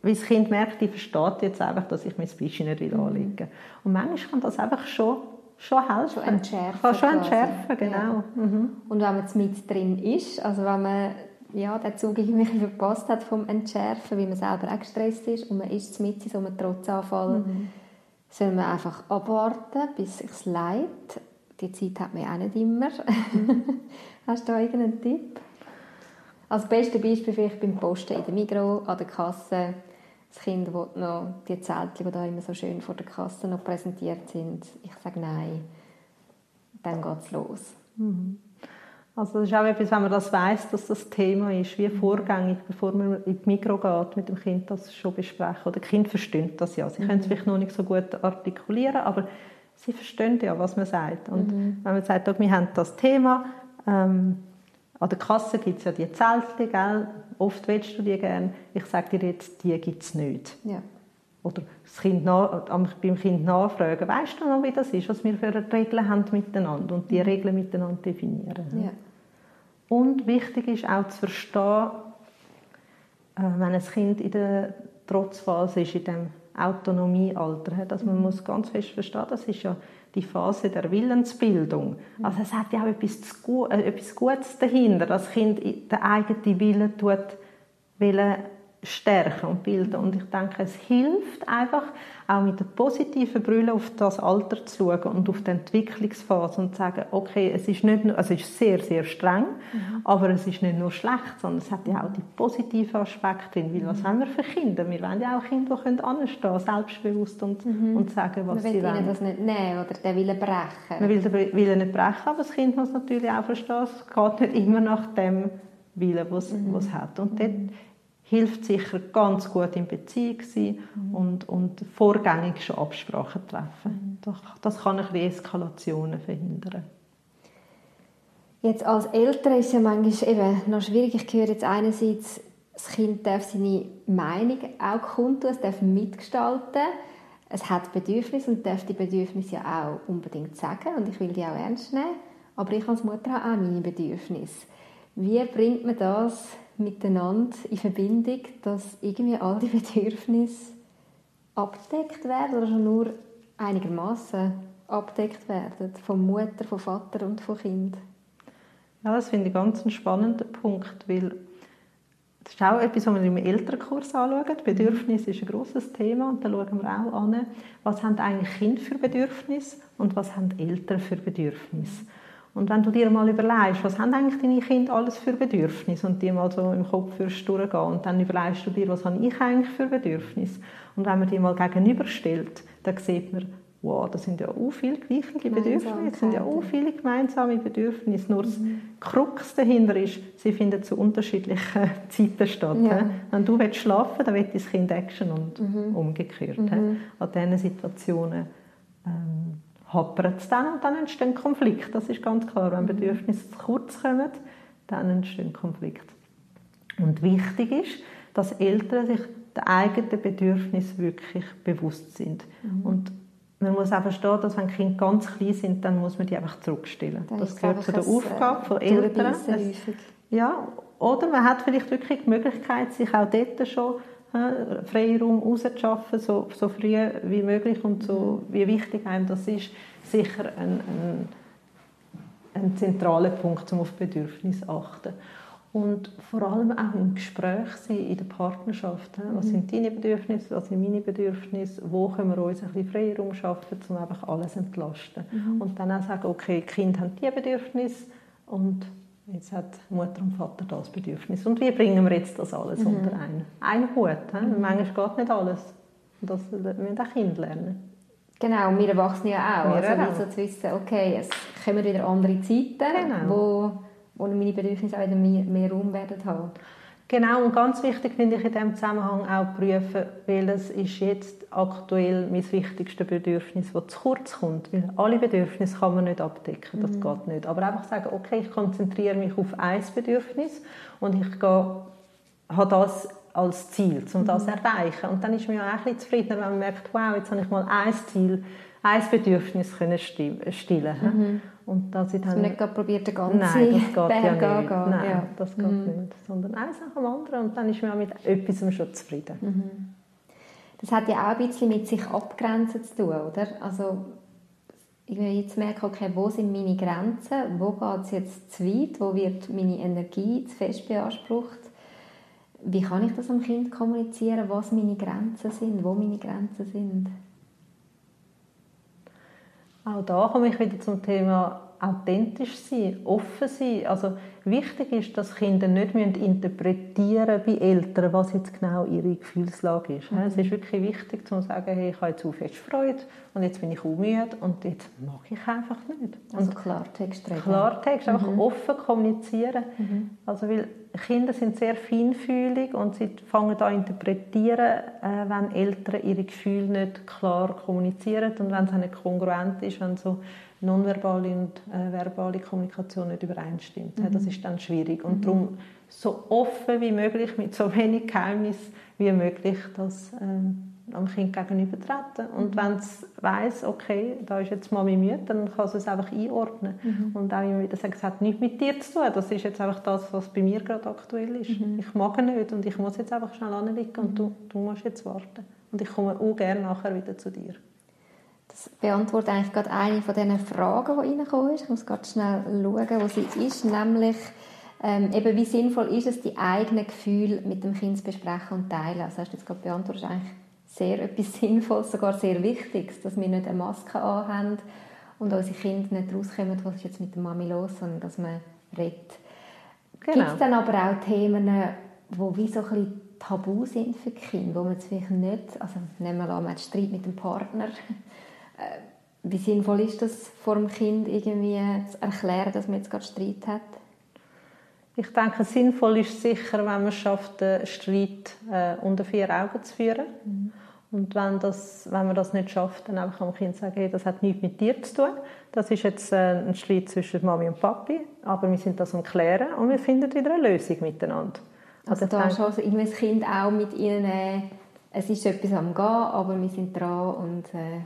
weil das Kind merkt, ich verstehe jetzt einfach, dass ich mein Fleisch nicht mhm. anlegen Und manchmal kann das einfach schon, schon helfen. Schon entschärfen. Kann schon entschärfen, genau. Ja. Mhm. Und wenn man mit drin ist, also wenn man ja, den Zug irgendwie [LAUGHS] verpasst hat vom Entschärfen, weil man selber auch gestresst ist und man ist mit in so einem Trotzanfall, mhm. soll man einfach abwarten, bis es leidet. Die Zeit hat man auch nicht immer. Mhm. [LAUGHS] Hast du da irgendeinen Tipp? Als beste Beispiel vielleicht beim Posten in der Migro an der Kasse das Kind will noch die Zelte, die da immer so schön vor der Kasse noch präsentiert sind. Ich sage nein. Dann geht es los. Mhm. Also das ist auch etwas, wenn man das weiß, dass das Thema ist, wie vorgängig, bevor man in die Mikro geht, mit dem Kind das schon besprechen. Oder die Kinder verstehen das ja. Sie mhm. können es vielleicht noch nicht so gut artikulieren, aber sie verstehen ja, was man sagt. Und mhm. wenn man sagt, wir haben das Thema, ähm, an der Kasse gibt es ja die Zelte, gell? oft willst du die gerne. Ich sage dir jetzt, die gibt es nicht. Ja. Oder das kind nach, beim Kind nachfragen, weißt du noch, wie das ist, was wir für Regeln haben miteinander und die mhm. Regeln miteinander definieren. Ja. Und wichtig ist auch zu verstehen, äh, wenn ein Kind in der Trotzphase ist, in dem Autonomiealter, dass man mhm. muss ganz fest verstehen, das ist ja die Phase der Willensbildung. Also es hat ja auch etwas, äh, Gutes dahinter. Das Kind den eigenen Willen tut, will stärken und bilden. Und ich denke, es hilft einfach, auch mit der positiven Brille auf das Alter zu schauen und auf die Entwicklungsphase und zu sagen, okay, es ist nicht nur, also es ist sehr, sehr streng, mhm. aber es ist nicht nur schlecht, sondern es hat ja auch die positiven Aspekte drin. Weil was mhm. haben wir für Kinder? Wir wollen ja auch Kinder, die anstehen können, selbstbewusst und, mhm. und sagen, was sie wollen. Man das nicht nehmen oder den Willen brechen. Man will den Willen nicht brechen, aber das Kind muss natürlich auch verstehen, es geht nicht immer nach dem Willen, was mhm. es hat. Und dort hilft sicher ganz gut in Beziehung sein mhm. und, und vorgängig schon Absprachen treffen. Mhm. Das, das kann ein bisschen Eskalationen verhindern. Jetzt als Eltern ist es ja manchmal eben noch schwierig. Ich höre jetzt einerseits, das Kind darf seine Meinung auch kundtun, es darf mitgestalten. Es hat Bedürfnisse und darf die Bedürfnisse ja auch unbedingt sagen und ich will die auch ernst nehmen. Aber ich als Mutter habe auch meine Bedürfnisse. Wie bringt man das miteinander in Verbindung, dass irgendwie all die [LAUGHS] Bedürfnisse abdeckt werden oder schon nur einigermaßen abdeckt werden von Mutter, von Vater und von Kind? Ja, das finde ich ganz einen spannenden Punkt, weil das ist auch etwas, was wir im Elternkurs anschauen. Bedürfnis ist ein grosses Thema und da schauen wir auch an, was haben eigentlich Kinder für Bedürfnisse und was haben Eltern für Bedürfnisse. Und wenn du dir mal überlegst, was haben eigentlich deine Kinder alles für Bedürfnisse und die mal so im Kopf durchgehen und dann überlegst du dir, was habe ich eigentlich für Bedürfnisse und wenn man die mal gegenüberstellt, dann sieht man, wow, das sind ja auch viele gleiche Bedürfnisse, das sind ja auch viele gemeinsame Bedürfnisse, nur mhm. das Krux dahinter ist, sie finden zu unterschiedlichen [LAUGHS] Zeiten statt. Ja. Wenn du willst schlafen dann will das Kind Action und mhm. umgekehrt. Mhm. An diesen Situationen ähm, hapert es dann und dann entstehen Konflikte. Das ist ganz klar. Wenn Bedürfnisse zu kurz kommen, dann entstehen Konflikte. Und wichtig ist, dass Eltern sich der eigenen Bedürfnisse wirklich bewusst sind. Mhm. Und man muss auch verstehen, dass wenn Kinder ganz klein sind, dann muss man die einfach zurückstellen. Dann das gehört zu der Aufgabe von Eltern. ja, oder man hat vielleicht wirklich die Möglichkeit, sich auch dort schon Freiraum rauszuschaffen, so, so früh wie möglich und so wie wichtig einem das ist, sicher ein, ein, ein zentraler Punkt, um auf Bedürfnisse zu achten. Und vor allem auch im Gespräch sein, in der Partnerschaft. Was mhm. sind deine Bedürfnisse, was sind meine Bedürfnisse, wo können wir uns ein bisschen Freiraum schaffen, um einfach alles zu entlasten. Mhm. Und dann auch sagen, okay, die Kinder haben diese Bedürfnisse und Jetzt hat Mutter und Vater das Bedürfnis. Und wie bringen wir jetzt das alles mhm. unter einen, einen Hut? He? Mhm. Manchmal geht nicht alles. Und das müssen auch Kinder lernen. Genau, und wir Erwachsene ja auch. Wir also auch. zu wissen, okay, es kommen wieder andere Zeiten, genau. wo, wo meine Bedürfnisse auch wieder mehr, mehr Raum werden haben. Genau, und ganz wichtig finde ich in diesem Zusammenhang auch prüfen, welches ist jetzt aktuell mein wichtigstes Bedürfnis, das zu kurz kommt. Weil alle Bedürfnisse kann man nicht abdecken, das mhm. geht nicht. Aber einfach sagen, okay, ich konzentriere mich auf ein Bedürfnis und ich gehe, habe das als Ziel, um das zu mhm. erreichen. Und dann ist man ja auch ein bisschen zufriedener, wenn man merkt, wow, jetzt habe ich mal ein Ziel, ein Bedürfnis können stillen. Mhm. Und dass ich dann... Nicht probiert, den ganzen Nein, das geht Berg ja nicht. Gehen. Nein, ja. das geht mhm. nicht. Sondern eins nach dem anderen und dann ist man mit etwas schon zufrieden. Mhm. Das hat ja auch ein bisschen mit sich abgrenzen zu tun, oder? Also ich will jetzt merken, okay, wo sind meine Grenzen, wo geht es jetzt zu weit, wo wird meine Energie zu fest beansprucht. Wie kann ich das am Kind kommunizieren, was meine Grenzen sind, wo meine Grenzen sind? Auch da komme ich wieder zum Thema authentisch sein, offen sein. Also wichtig ist, dass Kinder nicht interpretieren bei Eltern, was jetzt genau ihre Gefühlslage ist. Mhm. Es ist wirklich wichtig, zu sagen, hey, ich habe jetzt zu fest Freude und jetzt bin ich auch müde und jetzt mag ich einfach nicht. Also Klartext reden. Klartext, einfach mhm. offen kommunizieren. Mhm. Also weil Kinder sind sehr feinfühlig und sie fangen an zu interpretieren, äh, wenn Eltern ihre Gefühle nicht klar kommunizieren und wenn es nicht kongruent ist, wenn so nonverbale und äh, verbale Kommunikation nicht übereinstimmt. Mhm. Das ist dann schwierig. Und mhm. darum so offen wie möglich, mit so wenig Geheimnis wie möglich, das äh, am Kind gegenüber treten. Und mhm. wenn es weiss, okay, da ist jetzt Mami müde, dann kann sie es einfach einordnen. Mhm. Und auch immer wieder sagen, es hat nichts mit dir zu tun. Das ist jetzt einfach das, was bei mir gerade aktuell ist. Mhm. Ich mag nicht und ich muss jetzt einfach schnell anliegen und mhm. du, du musst jetzt warten. Und ich komme auch gerne nachher wieder zu dir. Das beantwortet eigentlich gerade eine von diesen Fragen, die reingekommen ist. Ich muss gerade schnell schauen, wo sie ist, nämlich Ähm, eben, wie sinnvoll ist es, die eigenen Gefühle mit dem Kind zu besprechen und teilen? Also hast du jetzt gerade beantwortet, ist eigentlich sehr etwas [LAUGHS] Sinnvolles, sogar sehr Wichtiges, dass wir nicht eine Maske anhaben und unsere Kinder nicht rauskommen, was ist jetzt mit der Mami los, sondern dass man redet. Genau. Gibt es dann aber auch Themen, die wie so ein bisschen tabu sind für die Kinder, wo man jetzt vielleicht nicht, also nehmen wir an, man hat Streit mit dem Partner, wie sinnvoll ist das, vor dem Kind irgendwie zu erklären, dass man jetzt gerade Streit hat? Ich denke, sinnvoll ist sicher, wenn man schafft, den Streit äh, unter vier Augen zu führen. Mhm. Und wenn, das, wenn man das nicht schafft, dann einfach am Kind sagen, hey, das hat nichts mit dir zu tun. Das ist jetzt äh, ein Streit zwischen Mami und Papi, aber wir sind das am Klären und wir finden wieder eine Lösung miteinander. Also, also da schon irgendwie das Kind auch mit ihnen, äh, es ist etwas am Gehen, aber wir sind dran und äh,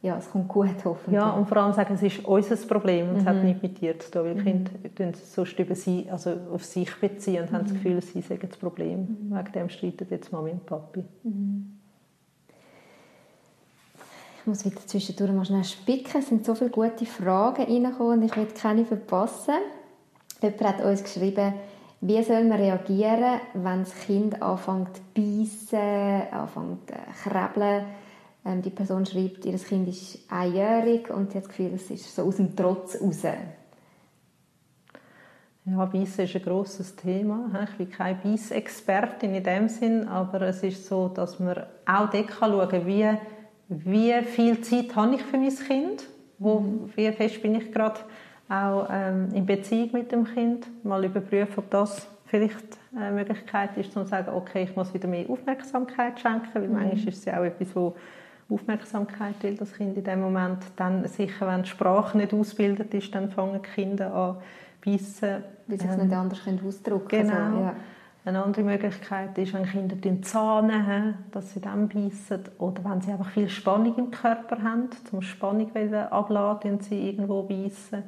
ja, es kommt gut, hoffentlich. Ja, und vor allem sagen, es ist unser Problem und mhm. es hat mhm. nichts mit dir zu tun, weil mhm. Kinder sonst über sie, also auf sich beziehen und mhm. haben das mhm. Gefühl, sie sagen das Problem. Mhm. Wegen dem streiten jetzt Mami und Papi. Mhm. Ich muss wieder zwischendurch mal schnell spicken. Es sind so viele gute Fragen reingekommen und ich will keine verpassen. Jemand hat uns geschrieben, wie soll man reagieren, wenn das Kind anfängt zu beißen, anfängt zu krebeln? Ähm, die Person schreibt, ihr Kind ist einjährig und sie hat das Gefühl, es ist so aus dem Trotz raus. Ja, Beißen ist ein grosses Thema. Ich bin keine Beißexpertin in dem Sinn, aber es ist so, dass man auch dort schauen kann, wie, wie viel Zeit habe ich für mein Kind, wo, mhm. wie fest bin ich gerade auch ähm, in Beziehung mit dem Kind, mal überprüfen, ob das vielleicht eine Möglichkeit ist, zu sagen, okay, ich muss wieder mehr Aufmerksamkeit schenken, weil mhm. manchmal ist es ja auch etwas, wo Aufmerksamkeit will das Kind in dem Moment. Dann sicher, wenn die Sprache nicht ausgebildet ist, dann fangen die Kinder an beißen. Weil sie es nicht anders ausdrücken können. Genau. Also, ja. Eine andere Möglichkeit ist, wenn Kinder den Zahn haben, dass sie dann beißen. Oder wenn sie einfach viel Spannung im Körper haben, zum Spannung abladen, sie irgendwo beißen.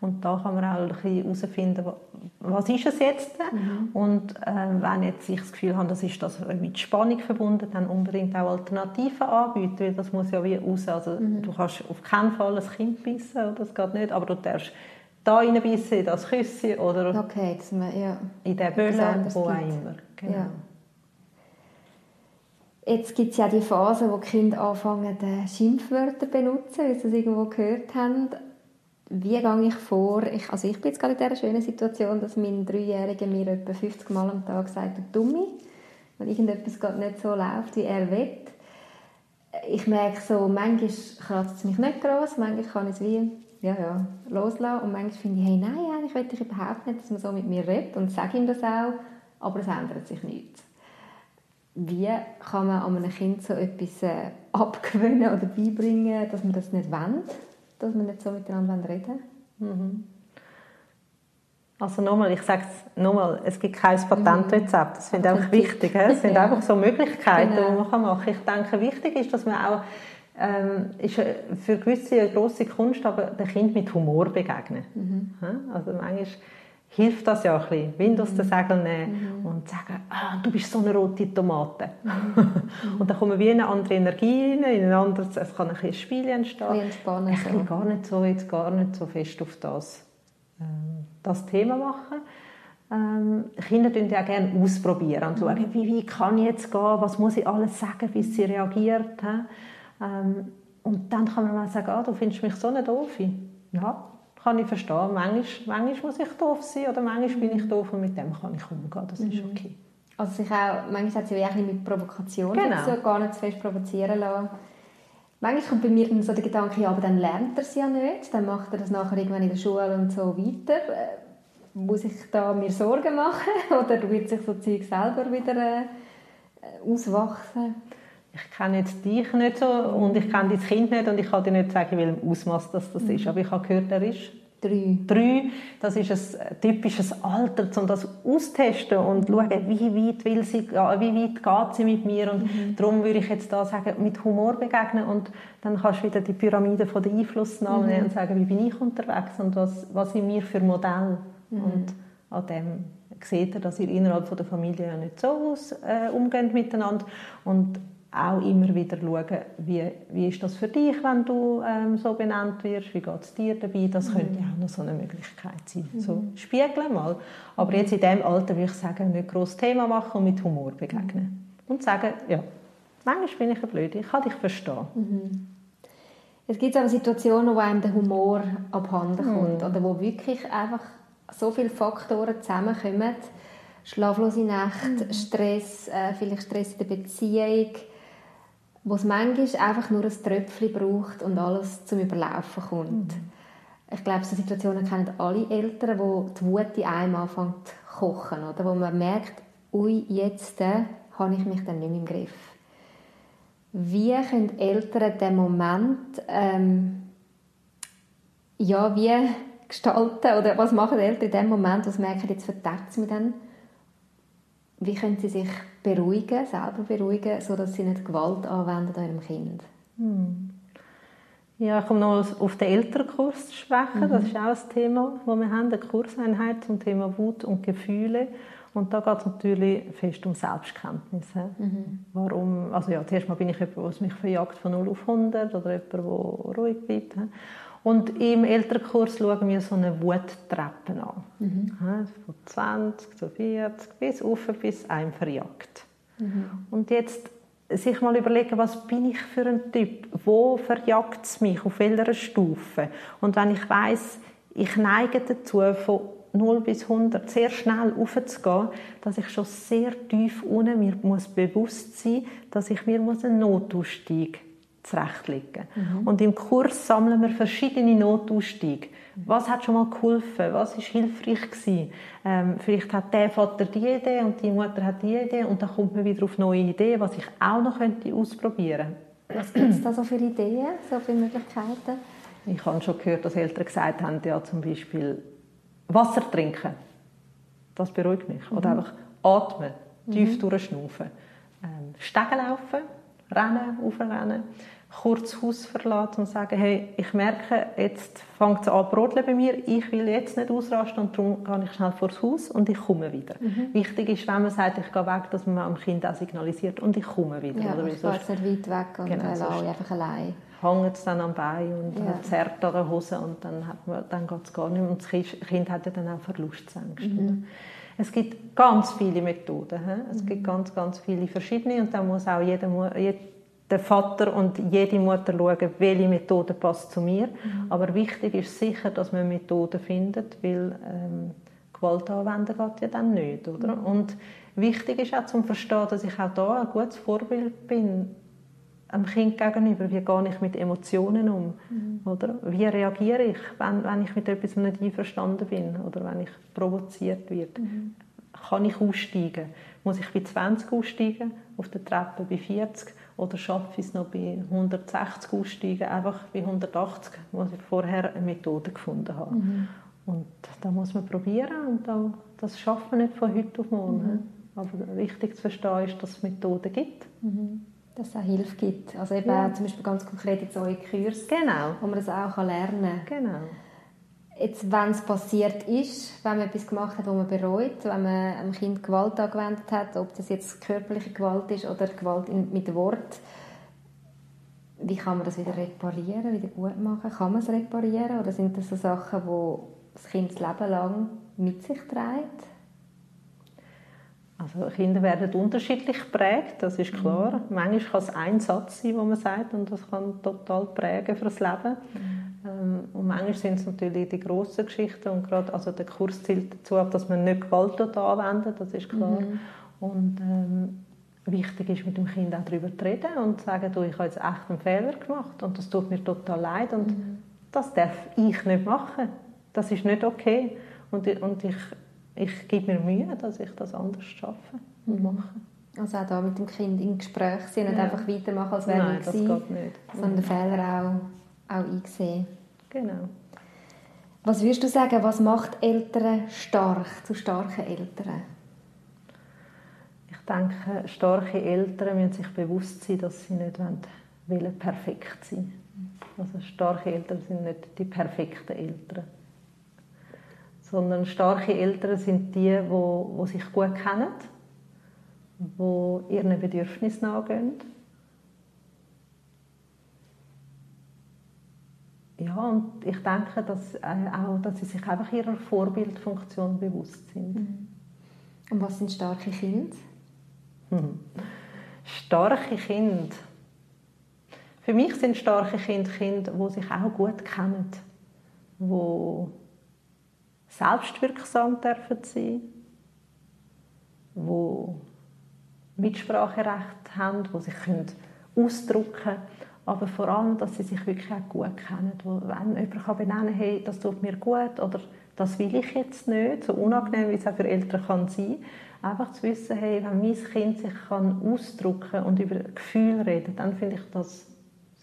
Und da kann man auch ein bisschen herausfinden, was ist es jetzt? Mhm. Und äh, wenn jetzt ich das Gefühl habe, das ist das mit Spannung verbunden, dann unbedingt auch Alternativen anbieten, weil das muss ja wie raus. Also mhm. du kannst auf keinen Fall ein Kind bissen, das geht nicht, aber du darfst da reinbissen, in das Küsschen oder okay, das man, ja. in den Böllen, wo auch immer. Genau. Ja. Jetzt gibt es ja die Phase, wo die Kinder anfangen, Schimpfwörter zu benutzen, weil sie es irgendwo gehört haben wie gehe ich vor? Ich, also ich bin jetzt gerade in dieser schönen Situation, dass mein Dreijähriger mir etwa 50 Mal am Tag sagt, du Dummi, weil irgendetwas gerade nicht so läuft, wie er will. Ich merke so, manchmal kratzt es mich nicht groß, manchmal kann ich es wie ja, ja, loslassen und manchmal finde ich, hey, nein, eigentlich will ich überhaupt nicht, dass man so mit mir redet und sage ihm das auch, aber es ändert sich nichts. Wie kann man einem Kind so etwas äh, [LAUGHS] abgewöhnen oder beibringen, dass man das nicht wendet? Dass wir nicht so miteinander reden mhm. Also nochmal, ich sage es nochmal, es gibt kein Patentrezept. Das finde ich auch wichtig. Es sind ja. einfach so Möglichkeiten, genau. die man machen kann. Ich denke, wichtig ist, dass man auch ähm, ist für gewisse eine grosse Kunst, aber dem Kind mit Humor begegnen. Mhm. Also manchmal hilft das ja ein bisschen. Windows mhm. den Segel nehmen mhm. und sagen, ah, du bist so eine rote Tomate. Mhm. [LAUGHS] und dann kommen wir in eine andere Energie rein, in ein anderes, es kann ein bisschen Spiel entstehen. Ein entspannen. Ich will gar nicht so, jetzt gar nicht so fest auf das, ähm, das Thema machen. Ähm, Kinder tun ja gerne ausprobieren und schauen, wie, wie kann ich jetzt gehen, was muss ich alles sagen, bis sie reagiert. Ähm, und dann kann man mal sagen, ah, du findest mich so eine Doofe. Ja, kann ich verstehen. Manchmal, manchmal muss ich doof sein oder manchmal bin ich doof und mit dem kann ich umgehen. Das ist mhm. okay. Also sich auch, manchmal hat sie auch mit Provokation genau. so, gar nicht zu fest provozieren lassen. Manchmal kommt bei mir dann so der Gedanke, ja, aber dann lernt er es ja nicht, dann macht er das nachher irgendwann in der Schule und so weiter. Äh, muss ich da mir Sorgen machen [LAUGHS] oder wird sich so Zeug selber wieder äh, auswachsen? Ich kenne jetzt dich nicht so und ich kenne dein Kind nicht und ich kann dir nicht sagen, in welchem Ausmaß das, das ist. Mhm. Aber ich habe gehört, er ist drei. drei. Das ist ein typisches Alter, um das auszutesten und zu schauen, wie weit, will sie, wie weit geht sie mit mir. Und mhm. darum würde ich jetzt da sagen, mit Humor begegnen und dann kannst du wieder die Pyramide von der Einflussnahme mhm. nehmen und sagen, wie bin ich unterwegs und was, was sind wir für Modell. Mhm. Und an dem seht ihr, dass ihr innerhalb von der Familie ja nicht so aus, äh, umgeht miteinander. Und auch immer wieder schauen, wie, wie ist das für dich, wenn du ähm, so benannt wirst, wie geht es dir dabei, das mhm. könnte auch noch so eine Möglichkeit sein. Mhm. So, spiegeln mal. Aber jetzt in diesem Alter würde ich sagen, nicht groß Thema machen und mit Humor begegnen. Mhm. Und sagen, ja, manchmal bin ich ein Blöde, ich kann dich verstehen. Mhm. Es gibt aber Situationen, wo einem der Humor abhanden kommt mhm. oder wo wirklich einfach so viele Faktoren zusammenkommen. Schlaflose Nacht, mhm. Stress, äh, vielleicht Stress in der Beziehung, wo es manchmal einfach nur ein Tröpfchen braucht und alles zum Überlaufen kommt. Mhm. Ich glaube, so Situationen kennen alle Eltern, wo die Wut in einem anfängt zu kochen, oder? wo man merkt, ui, jetzt äh, habe ich mich dann nicht mehr im Griff. Wie können Eltern den Moment ähm, ja, wie gestalten oder was machen Eltern in dem Moment, was merken, jetzt verdeckt es mich dann? Wie können sie sich beruhigen, selber beruhigen, sodass sie nicht Gewalt anwenden an ihrem Kind? Hm. Ja, ich komme noch auf den Elternkurs zu sprechen. Mhm. Das ist auch ein Thema, das wir haben, eine Kurseinheit zum Thema Wut und Gefühle. Und da geht es natürlich fest um Selbstkenntnis. Mhm. Warum, also ja, zuerst mal bin ich jemand, der mich verjagt von 0 auf 100 oder jemand, der ruhig bleibt. Und im Elternkurs schauen wir so eine Wuttreppe an. Mhm. Von 20 zu 40 bis auf bis einem verjagt. Mhm. Und jetzt sich mal überlegen, was bin ich für ein Typ? Wo verjagt es mich? Auf welcher Stufe? Und wenn ich weiß, ich neige dazu, von 0 bis 100 sehr schnell aufzugehen, dass ich schon sehr tief unten mir muss bewusst sein dass ich mir einen Notausstieg zurechtlegen mhm. Und im Kurs sammeln wir verschiedene Notausstiege. Was hat schon mal geholfen? Was ist hilfreich gewesen? Ähm, vielleicht hat der Vater die Idee und die Mutter hat die Idee und dann kommt man wieder auf neue Ideen, was ich auch noch könnte ausprobieren könnte. Was gibt es da so für Ideen, so viele Möglichkeiten? Ich habe schon gehört, dass Eltern gesagt haben, ja zum Beispiel Wasser trinken, das beruhigt mich. Mhm. Oder einfach atmen, tief mhm. durchschnaufen. Ähm, Stegen laufen, rennen, aufrennen, kurz Haus verlassen und sagen, hey, ich merke, jetzt fängt es an brodeln bei mir, ich will jetzt nicht ausrasten und darum gehe ich schnell vor das Haus und ich komme wieder. Mhm. Wichtig ist, wenn man sagt, ich gehe weg, dass man am Kind auch signalisiert und ich komme wieder. Ja, oder ich gehe jetzt nicht weit weg und genau, äh, einfach allein hängt es dann am Bein und ja. zerrt an der Hose und dann, dann geht es gar nicht mehr. Und das Kind hat ja dann auch Verlustängste. Mhm. Es gibt ganz viele Methoden. He? Es mhm. gibt ganz, ganz viele verschiedene und da muss auch jeder, jeder Vater und jede Mutter schauen, welche Methode passt zu mir. Mhm. Aber wichtig ist sicher, dass man Methoden findet, weil ähm, Gewalt anwenden geht ja dann nicht. Oder? Mhm. Und wichtig ist auch zu verstehen, dass ich auch da ein gutes Vorbild bin einem Kind gegenüber, wie gehe ich mit Emotionen um? Mhm. Oder? Wie reagiere ich, wenn, wenn ich mit etwas nicht einverstanden bin oder wenn ich provoziert werde? Mhm. Kann ich aussteigen? Muss ich bei 20 aussteigen, auf der Treppe bei 40? Oder schaffe ich es noch bei 160 aussteigen, einfach bei 180, wo ich vorher eine Methode gefunden habe? Mhm. Und da muss man probieren und da, das schafft man nicht von heute auf morgen. Mhm. Aber wichtig zu verstehen ist, dass es Methoden gibt. Mhm dass es auch Hilfe gibt. Also eben ja. zum Beispiel ganz konkret jetzt eure Kurs, genau. wo man das auch lernen kann. Genau. Jetzt, wenn es passiert ist, wenn man etwas gemacht hat, was man bereut, wenn man einem Kind Gewalt angewendet hat, ob das jetzt körperliche Gewalt ist oder Gewalt mit Wort, wie kann man das wieder reparieren, wieder gut machen? Kann man es reparieren oder sind das so Sachen, die das Kind das Leben lang mit sich trägt? Also Kinder werden unterschiedlich geprägt, das ist klar. Mhm. Manchmal kann es ein Satz sein, den man sagt, und das kann total prägen für das Leben. Mhm. Ähm, und manchmal sind es natürlich die grossen Geschichten und gerade also der Kurs zielt dazu ab, dass man nicht Gewalt anwendet, das ist klar. Mhm. Und ähm, wichtig ist, mit dem Kind auch darüber zu reden und zu sagen, du, ich habe jetzt echt einen Fehler gemacht und das tut mir total leid und mhm. das darf ich nicht machen. Das ist nicht okay. Und, und ich ich gebe mir Mühe, dass ich das anders schaffe und mhm. mache. Also auch da mit dem Kind im Gespräch sein und ja. einfach weitermachen, als wäre Nein, das geht nicht. Sondern den Fehler auch, auch einsehen. Genau. Was würdest du sagen, was macht Eltern stark, zu starken Eltern? Ich denke, starke Eltern müssen sich bewusst sein, dass sie nicht wollen, perfekt sein wollen. Also starke Eltern sind nicht die perfekten Eltern sondern starke Eltern sind die, wo, wo sich gut kennen, wo ihren Bedürfnissen nachgehen. Ja, und ich denke, dass, äh, auch, dass sie sich einfach ihrer Vorbildfunktion bewusst sind. Mhm. Und was sind starke Kinder? Hm. Starke Kinder. Für mich sind starke Kinder Kinder, die sich auch gut kennen, die selbstwirksam dürfen sein, die Mitspracherecht haben, die sich ausdrücken können, aber vor allem, dass sie sich wirklich auch gut kennen. Wo, wenn jemand benennen kann, hey, das tut mir gut oder das will ich jetzt nicht, so unangenehm wie es auch für Eltern kann sein einfach zu wissen, hey, wenn mein Kind sich kann ausdrücken und über Gefühle reden, dann finde ich, das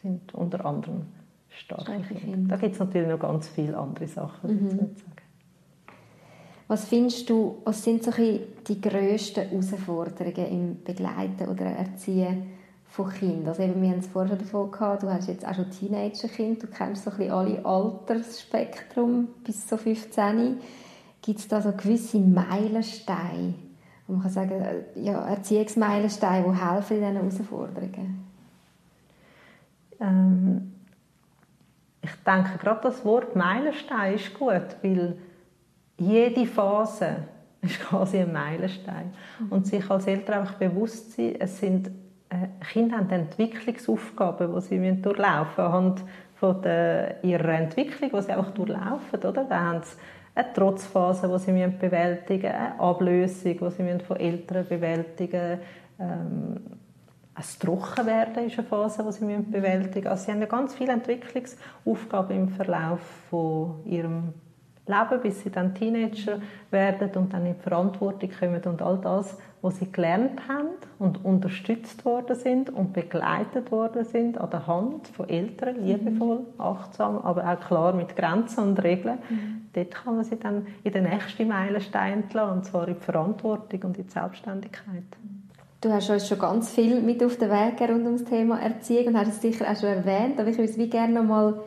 sind unter anderem starke, starke Kinder. Da gibt es natürlich noch ganz viele andere Sachen, mhm. Was findest du, was sind so die grössten Herausforderungen im Begleiten oder Erziehen von Kindern? Also eben, wir haben es vorher davon gehabt, du hast jetzt auch schon Teenagerkind, du kennst so ein alle Altersspektrum bis so 15. Gibt es da so gewisse Meilensteine, wo man kann sagen, äh, ja, Erziehungsmeilensteine, die helfen in diesen Herausforderungen? Ähm, ich denke, gerade das Wort Meilenstein ist gut, weil jede Phase [LAUGHS] ist quasi ein Meilenstein. Und sich als Eltern einfach bewusst sein, es sind äh, Kinder haben Entwicklungsaufgaben, die sie durchlaufen müssen, anhand von der, ihrer Entwicklung, die sie einfach durchlaufen. Oder? Da haben sie eine Trotzphase, die sie bewältigen müssen, eine Ablösung, die sie von Eltern bewältigen müssen. Ähm, ein Trockenwerden ist eine Phase, die sie bewältigen müssen. Also sie haben ganz viele Entwicklungsaufgaben im Verlauf von ihrem leben, bis sie dann Teenager werden und dann in die Verantwortung kommen und all das, was sie gelernt haben und unterstützt worden sind und begleitet worden sind an der Hand von Eltern, mhm. liebevoll, achtsam, aber auch klar mit Grenzen und Regeln. Mhm. Dort kann man sie dann in den nächsten Meilenstein entlassen, und zwar in die Verantwortung und in die Selbstständigkeit. Du hast uns schon ganz viel mit auf den Weg rund um das Thema Erziehung und hast es sicher auch schon erwähnt, aber ich würde es wie gerne noch mal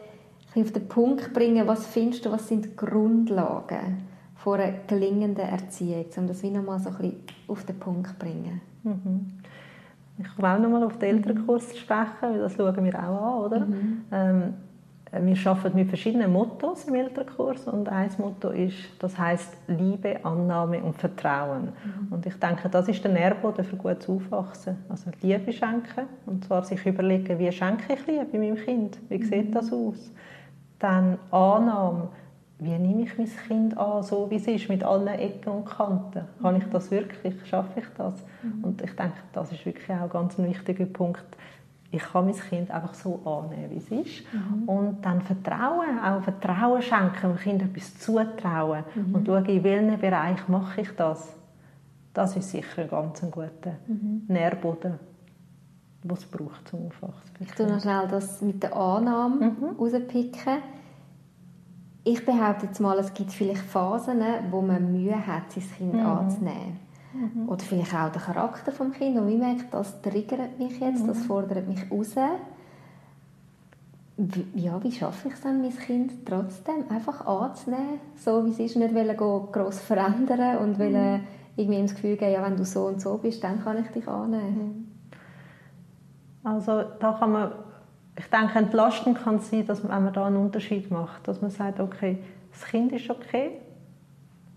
auf den Punkt bringen, was findest du, was sind die Grundlagen von einer gelingenden Erziehung, um das wie nochmal so ein bisschen auf den Punkt zu bringen? Mhm. Ich komme auch nochmal auf den Elternkurs zu sprechen, weil das schauen wir auch an, oder? Mhm. Ähm, wir arbeiten mit verschiedenen Mottos im Elternkurs und ein Motto ist, das heißt Liebe, Annahme und Vertrauen. Mhm. Und ich denke, das ist der Nährboden für gutes Aufwachsen. Also Liebe schenken und zwar sich überlegen, wie schenke ich Liebe meinem Kind? Wie sieht das aus? Dann Annahme. Wie nehme ich mein Kind an, so wie es ist, mit allen Ecken und Kanten? Kann ich das wirklich? Schaffe ich das? Mhm. Und ich denke, das ist wirklich auch ganz ein wichtiger Punkt. Ich kann mein Kind einfach so annehmen, wie es ist. Mhm. Und dann Vertrauen, auch Vertrauen schenken, dem Kind etwas zutrauen mhm. und schauen, in welchem Bereich mache ich das. Das ist sicher ein ganz guter mhm. Nährboden, was es braucht zum Aufwachsen. Ich tue noch schnell das mit der Annahme mhm. rauspicken. Ich behaupte jetzt mal, es gibt vielleicht Phasen, wo man Mühe hat, sein Kind mhm. anzunehmen. Mhm. Oder vielleicht auch der Charakter des Kindes. Und ich merke, das triggert mich jetzt, mhm. das fordert mich raus. Ja, wie schaffe ich es dann, mein Kind trotzdem einfach anzunehmen, so wie es ist, nicht gross verändern und mhm. irgendwie das Gefühl geben, ja, wenn du so und so bist, dann kann ich dich annehmen. Also da kann man ich denke, entlastend kann es sein, dass man, wenn man da einen Unterschied macht, dass man sagt, okay, das Kind ist okay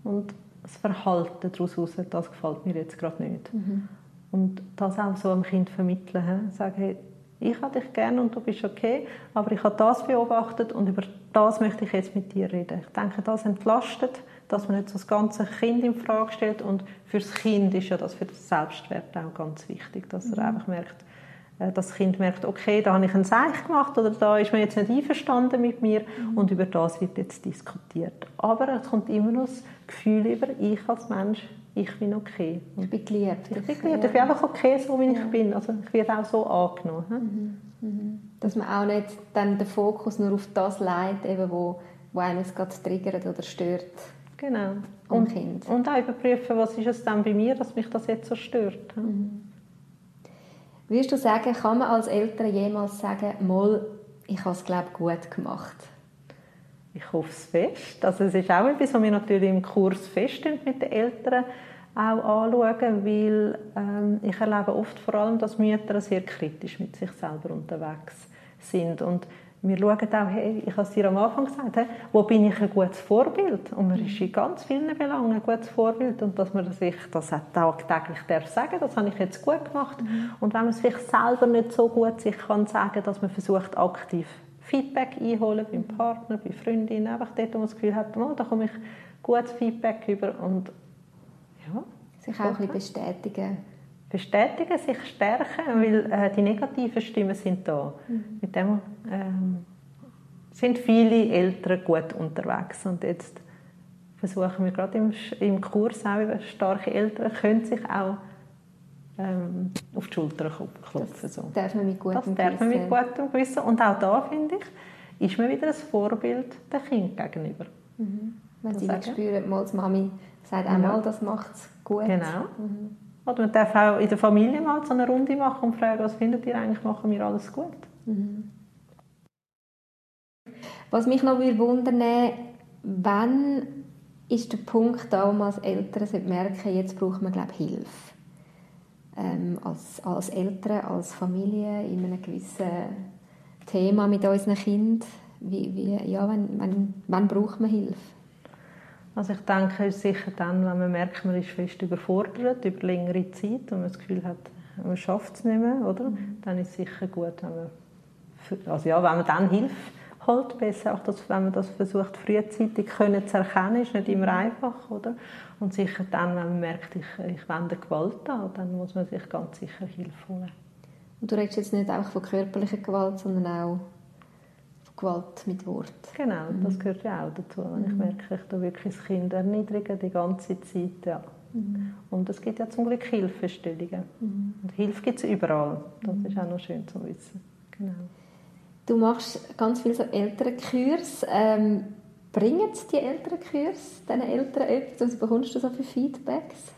und das Verhalten daraus das gefällt mir jetzt gerade nicht. Mhm. Und das auch so dem Kind vermitteln, he? sagen, hey, ich habe dich gerne und du bist okay, aber ich habe das beobachtet und über das möchte ich jetzt mit dir reden. Ich denke, das entlastet, dass man nicht so das ganze Kind in Frage stellt und für das Kind ist ja das für das Selbstwert auch ganz wichtig, dass er mhm. einfach merkt, das Kind merkt, okay, da habe ich einen Seich gemacht oder da ist man jetzt nicht einverstanden mit mir mhm. und über das wird jetzt diskutiert. Aber es kommt immer noch das Gefühl über, ich als Mensch, ich bin okay. Und ich bin geliebt. Ich bin geliebt. Ich bin einfach okay, so wie ich bin. Also ich werde auch so angenommen. Mhm. Mhm. Dass man auch nicht dann den Fokus nur auf das legt, eben wo, wo einem es gerade triggert oder stört. Genau. Und, kind. und auch überprüfen, was ist es dann bei mir, dass mich das jetzt so stört. Mhm. Würdest du sagen, kann man als Eltern jemals sagen, mal, ich habe es glaube gut gemacht? Ich hoffe es fest. Also es ist auch etwas, was wir natürlich im Kurs feststellen mit den Eltern auch anschauen, weil ähm, ich erlebe oft vor allem, dass Mütter sehr kritisch mit sich selber unterwegs sind und wir schauen auch, hey, ich habe es dir am Anfang gesagt, hey, wo bin ich ein gutes Vorbild? Und man ist in ganz vielen Belangen ein gutes Vorbild und dass man sich das auch tagtäglich darf sagen, das habe ich jetzt gut gemacht. Mhm. Und wenn man es vielleicht selber nicht so gut sich kann sagen, dass man versucht aktiv Feedback einholen beim Partner, bei Freundinnen, einfach dort, wo man das Gefühl hat, oh, da komme ich gutes Feedback über und ja. Sich auch ein bisschen bestätigen bestätigen, sich stärken, weil äh, die negativen Stimmen sind da. Mhm. Mit dem ähm, sind viele Eltern gut unterwegs und jetzt versuchen wir gerade im, im Kurs auch, starke Eltern können sich auch ähm, auf die Schulter klopfen. Das so. darf man mit gutem das darf man mit gutem Gewissen. Und auch da, finde ich, ist man wieder ein Vorbild dem Kind gegenüber. Mhm. Wenn sie spüren, mal die Mami sagt einmal, ja. das macht es gut. Genau. Mhm. Oder man darf auch in der Familie mal so eine Runde machen und fragen, was findet ihr eigentlich, machen wir alles gut? Mhm. Was mich noch wundern wann ist der Punkt da, wo man als Eltern merken jetzt braucht man glaube Hilfe. Ähm, als, als Eltern, als Familie in einem gewissen Thema mit unseren Kindern. Wie, wie, ja, wann, wann, wann braucht man Hilfe? Also ich denke, ist sicher dann, wenn man merkt, man ist fest überfordert über längere Zeit und man das Gefühl hat, man schafft es nicht mehr, oder? Mhm. dann ist es sicher gut, wenn man, also ja, wenn man dann Hilfe holt, besser auch, dass, wenn man das versucht, frühzeitig können zu erkennen, ist nicht immer einfach, oder? Und sicher dann, wenn man merkt, ich, ich wende Gewalt an, dann muss man sich ganz sicher Hilfe holen. Und du redest jetzt nicht einfach von körperlicher Gewalt, sondern auch Gewalt mit Wort. Genau, mhm. das gehört ja auch dazu. Wenn ich mhm. merke, ich da wirklich das Kind erniedrigen die ganze Zeit. Ja. Mhm. Und es gibt ja zum Glück Hilfestellungen. Mhm. Und Hilfe gibt es überall. Das mhm. ist auch noch schön zu wissen. Genau. Du machst ganz viele so Elternkurs. Ähm, bringen die Elternkurs diesen Eltern etwas? Was bekommst du so für Feedbacks?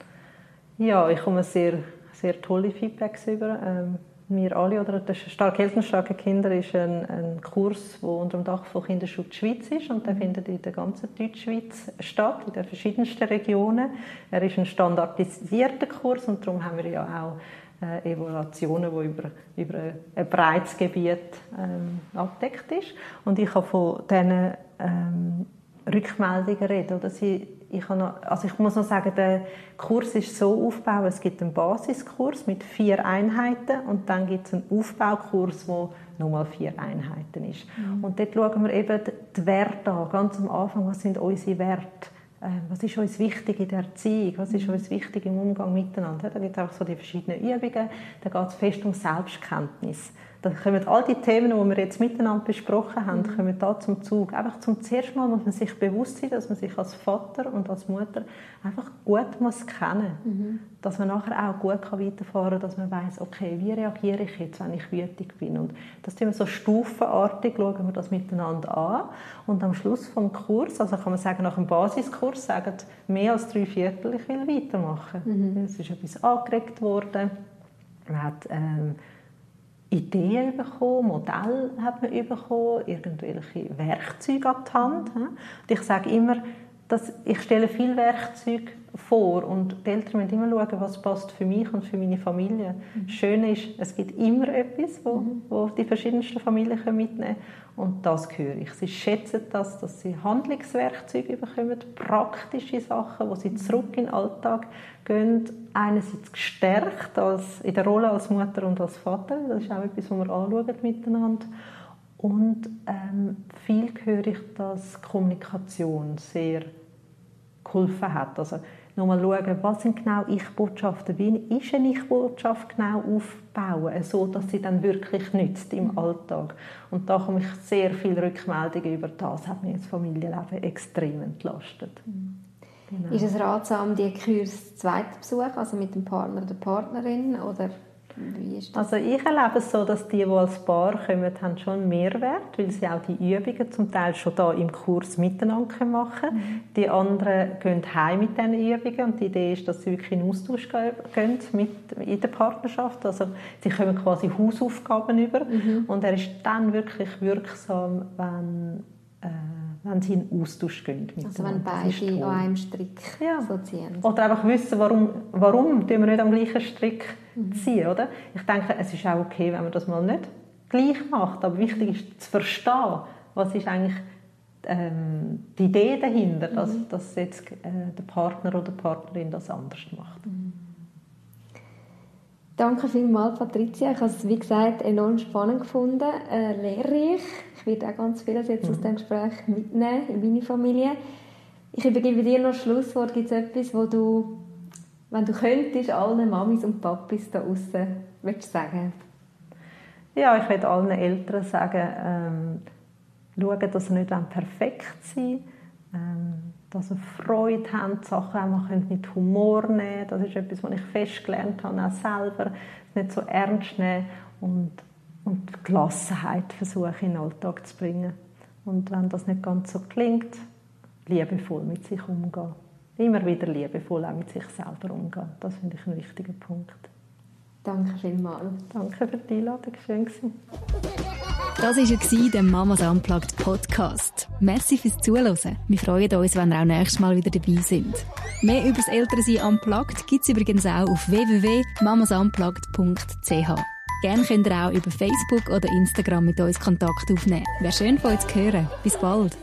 Ja, ich komme sehr, sehr tolle Feedbacks über. Ähm, wir alle, oder das «Stark Eltern, starke Kinder» ist ein, ein Kurs, der unter dem Dach von Kinderschutz Schweiz ist und der findet in der ganzen Deutschschweiz statt, in den verschiedensten Regionen. Er ist ein standardisierter Kurs und darum haben wir ja auch äh, Evaluationen, die über, über ein breites Gebiet ähm, abdeckt ist. Und ich habe von diesen ähm, Rückmeldungen reden. Oder sie, ich, noch, also ich muss noch sagen, der Kurs ist so aufgebaut, es gibt einen Basiskurs mit vier Einheiten und dann gibt es einen Aufbaukurs, wo nochmal vier Einheiten ist. Mhm. Und dort schauen wir eben die Werte an, ganz am Anfang, was sind unsere Werte? Ähm, was ist uns wichtig in der Erziehung? Was ist mhm. uns wichtig im Umgang miteinander? Da gibt es auch so die verschiedenen Übungen. Da geht es fest um Selbstkenntnis. Da kommen all die Themen, die wir jetzt miteinander besprochen haben, mhm. kommen da zum Zug. Einfach zum zuerst mal muss man sich bewusst sein, dass man sich als Vater und als Mutter einfach gut muss kennen, mhm. dass man nachher auch gut kann weiterfahren, kann, dass man weiß, okay, wie reagiere ich jetzt, wenn ich wütig bin und das tun wir so stufenartig, schauen wir das miteinander an und am Schluss vom Kurs, also kann man sagen nach dem Basiskurs, sagen mehr als drei Viertel, ich will weitermachen. Mhm. Es ist etwas angeregt worden, man hat ähm, Ideen bekommen, Modelle hat man bekommen, irgendwelche Werkzeuge an die Hand. Und ich sage immer, dass ich stelle viel Werkzeuge vor und die Eltern müssen immer schauen, was passt für mich und für meine Familie. Mhm. Schön ist, es gibt immer etwas, wo, mhm. wo die verschiedensten Familien mitnehmen können und das höre ich. Sie schätzen das, dass sie Handlungswerkzeuge bekommen, praktische Sachen, wo sie zurück in den Alltag gehen, einerseits gestärkt als, in der Rolle als Mutter und als Vater, das ist auch etwas, was wir anschauen miteinander. Und ähm, viel höre ich, dass Kommunikation sehr geholfen hat. Also, nochmal schauen, was sind genau Ich-Botschaften, wie ist eine Ich-Botschaft genau aufbauen, so dass sie dann wirklich nützt im mhm. Alltag. Und da komme ich sehr viele Rückmeldungen über das, hat mir das Familienleben extrem entlastet. Mhm. Genau. Ist es ratsam, die Kurs zweit besuchen, also mit dem Partner oder der Partnerin, oder also ich erlebe es so, dass die, die als Paar kommen, haben schon Mehrwert, weil sie auch die Übungen zum Teil schon da im Kurs miteinander machen können. Mhm. Die anderen gehen heim mit diesen Übungen und die Idee ist, dass sie wirklich in Austausch gehen mit, in der Partnerschaft. Also sie kommen quasi Hausaufgaben über mhm. und er ist dann wirklich wirksam, wenn äh, wenn sie in Austausch gehen. Also wenn beide an einem Strick ja. so ziehen. Oder einfach wissen, warum, warum wir nicht am gleichen Strick mhm. ziehen. Oder? Ich denke, es ist auch okay, wenn man das mal nicht gleich macht. Aber wichtig ist zu verstehen, was ist eigentlich ähm, die Idee dahinter, dass, mhm. dass jetzt äh, der Partner oder die Partnerin das anders macht. Mhm. Danke vielmals, Patricia. Ich habe es, wie gesagt, enorm spannend gefunden, äh, lehrreich. Ich werde auch ganz vieles jetzt mhm. aus dem Gespräch mitnehmen in meine Familie. Ich übergebe dir noch Schlusswort. Gibt es etwas, wo du, wenn du könntest, allen Mamis und Papis da außen würdest sagen? Ja, ich würde allen Eltern sagen, ähm, schauen, dass sie nicht perfekt sein ähm, dass sie Freude haben, die Sachen auch mit Humor nehmen Das ist etwas, was ich festgelernt habe, auch selber. Nicht so ernst nehmen und, und Gelassenheit versuchen in den Alltag zu bringen. Und wenn das nicht ganz so klingt, liebevoll mit sich umgehen. Immer wieder liebevoll auch mit sich selber umgehen. Das finde ich ein wichtiger Punkt. Danke vielmals. Danke für die Einladung. Schön gewesen. Das war der Mamas Unplugged Podcast. Merci fürs Zuhören. Wir freuen uns, wenn ihr auch nächstes Mal wieder dabei sind. Mehr über das Elternsein Unplugged gibt es übrigens auch auf www.mamasunplugged.ch. Gerne könnt ihr auch über Facebook oder Instagram mit uns Kontakt aufnehmen. Wäre schön von euch zu hören. Bis bald.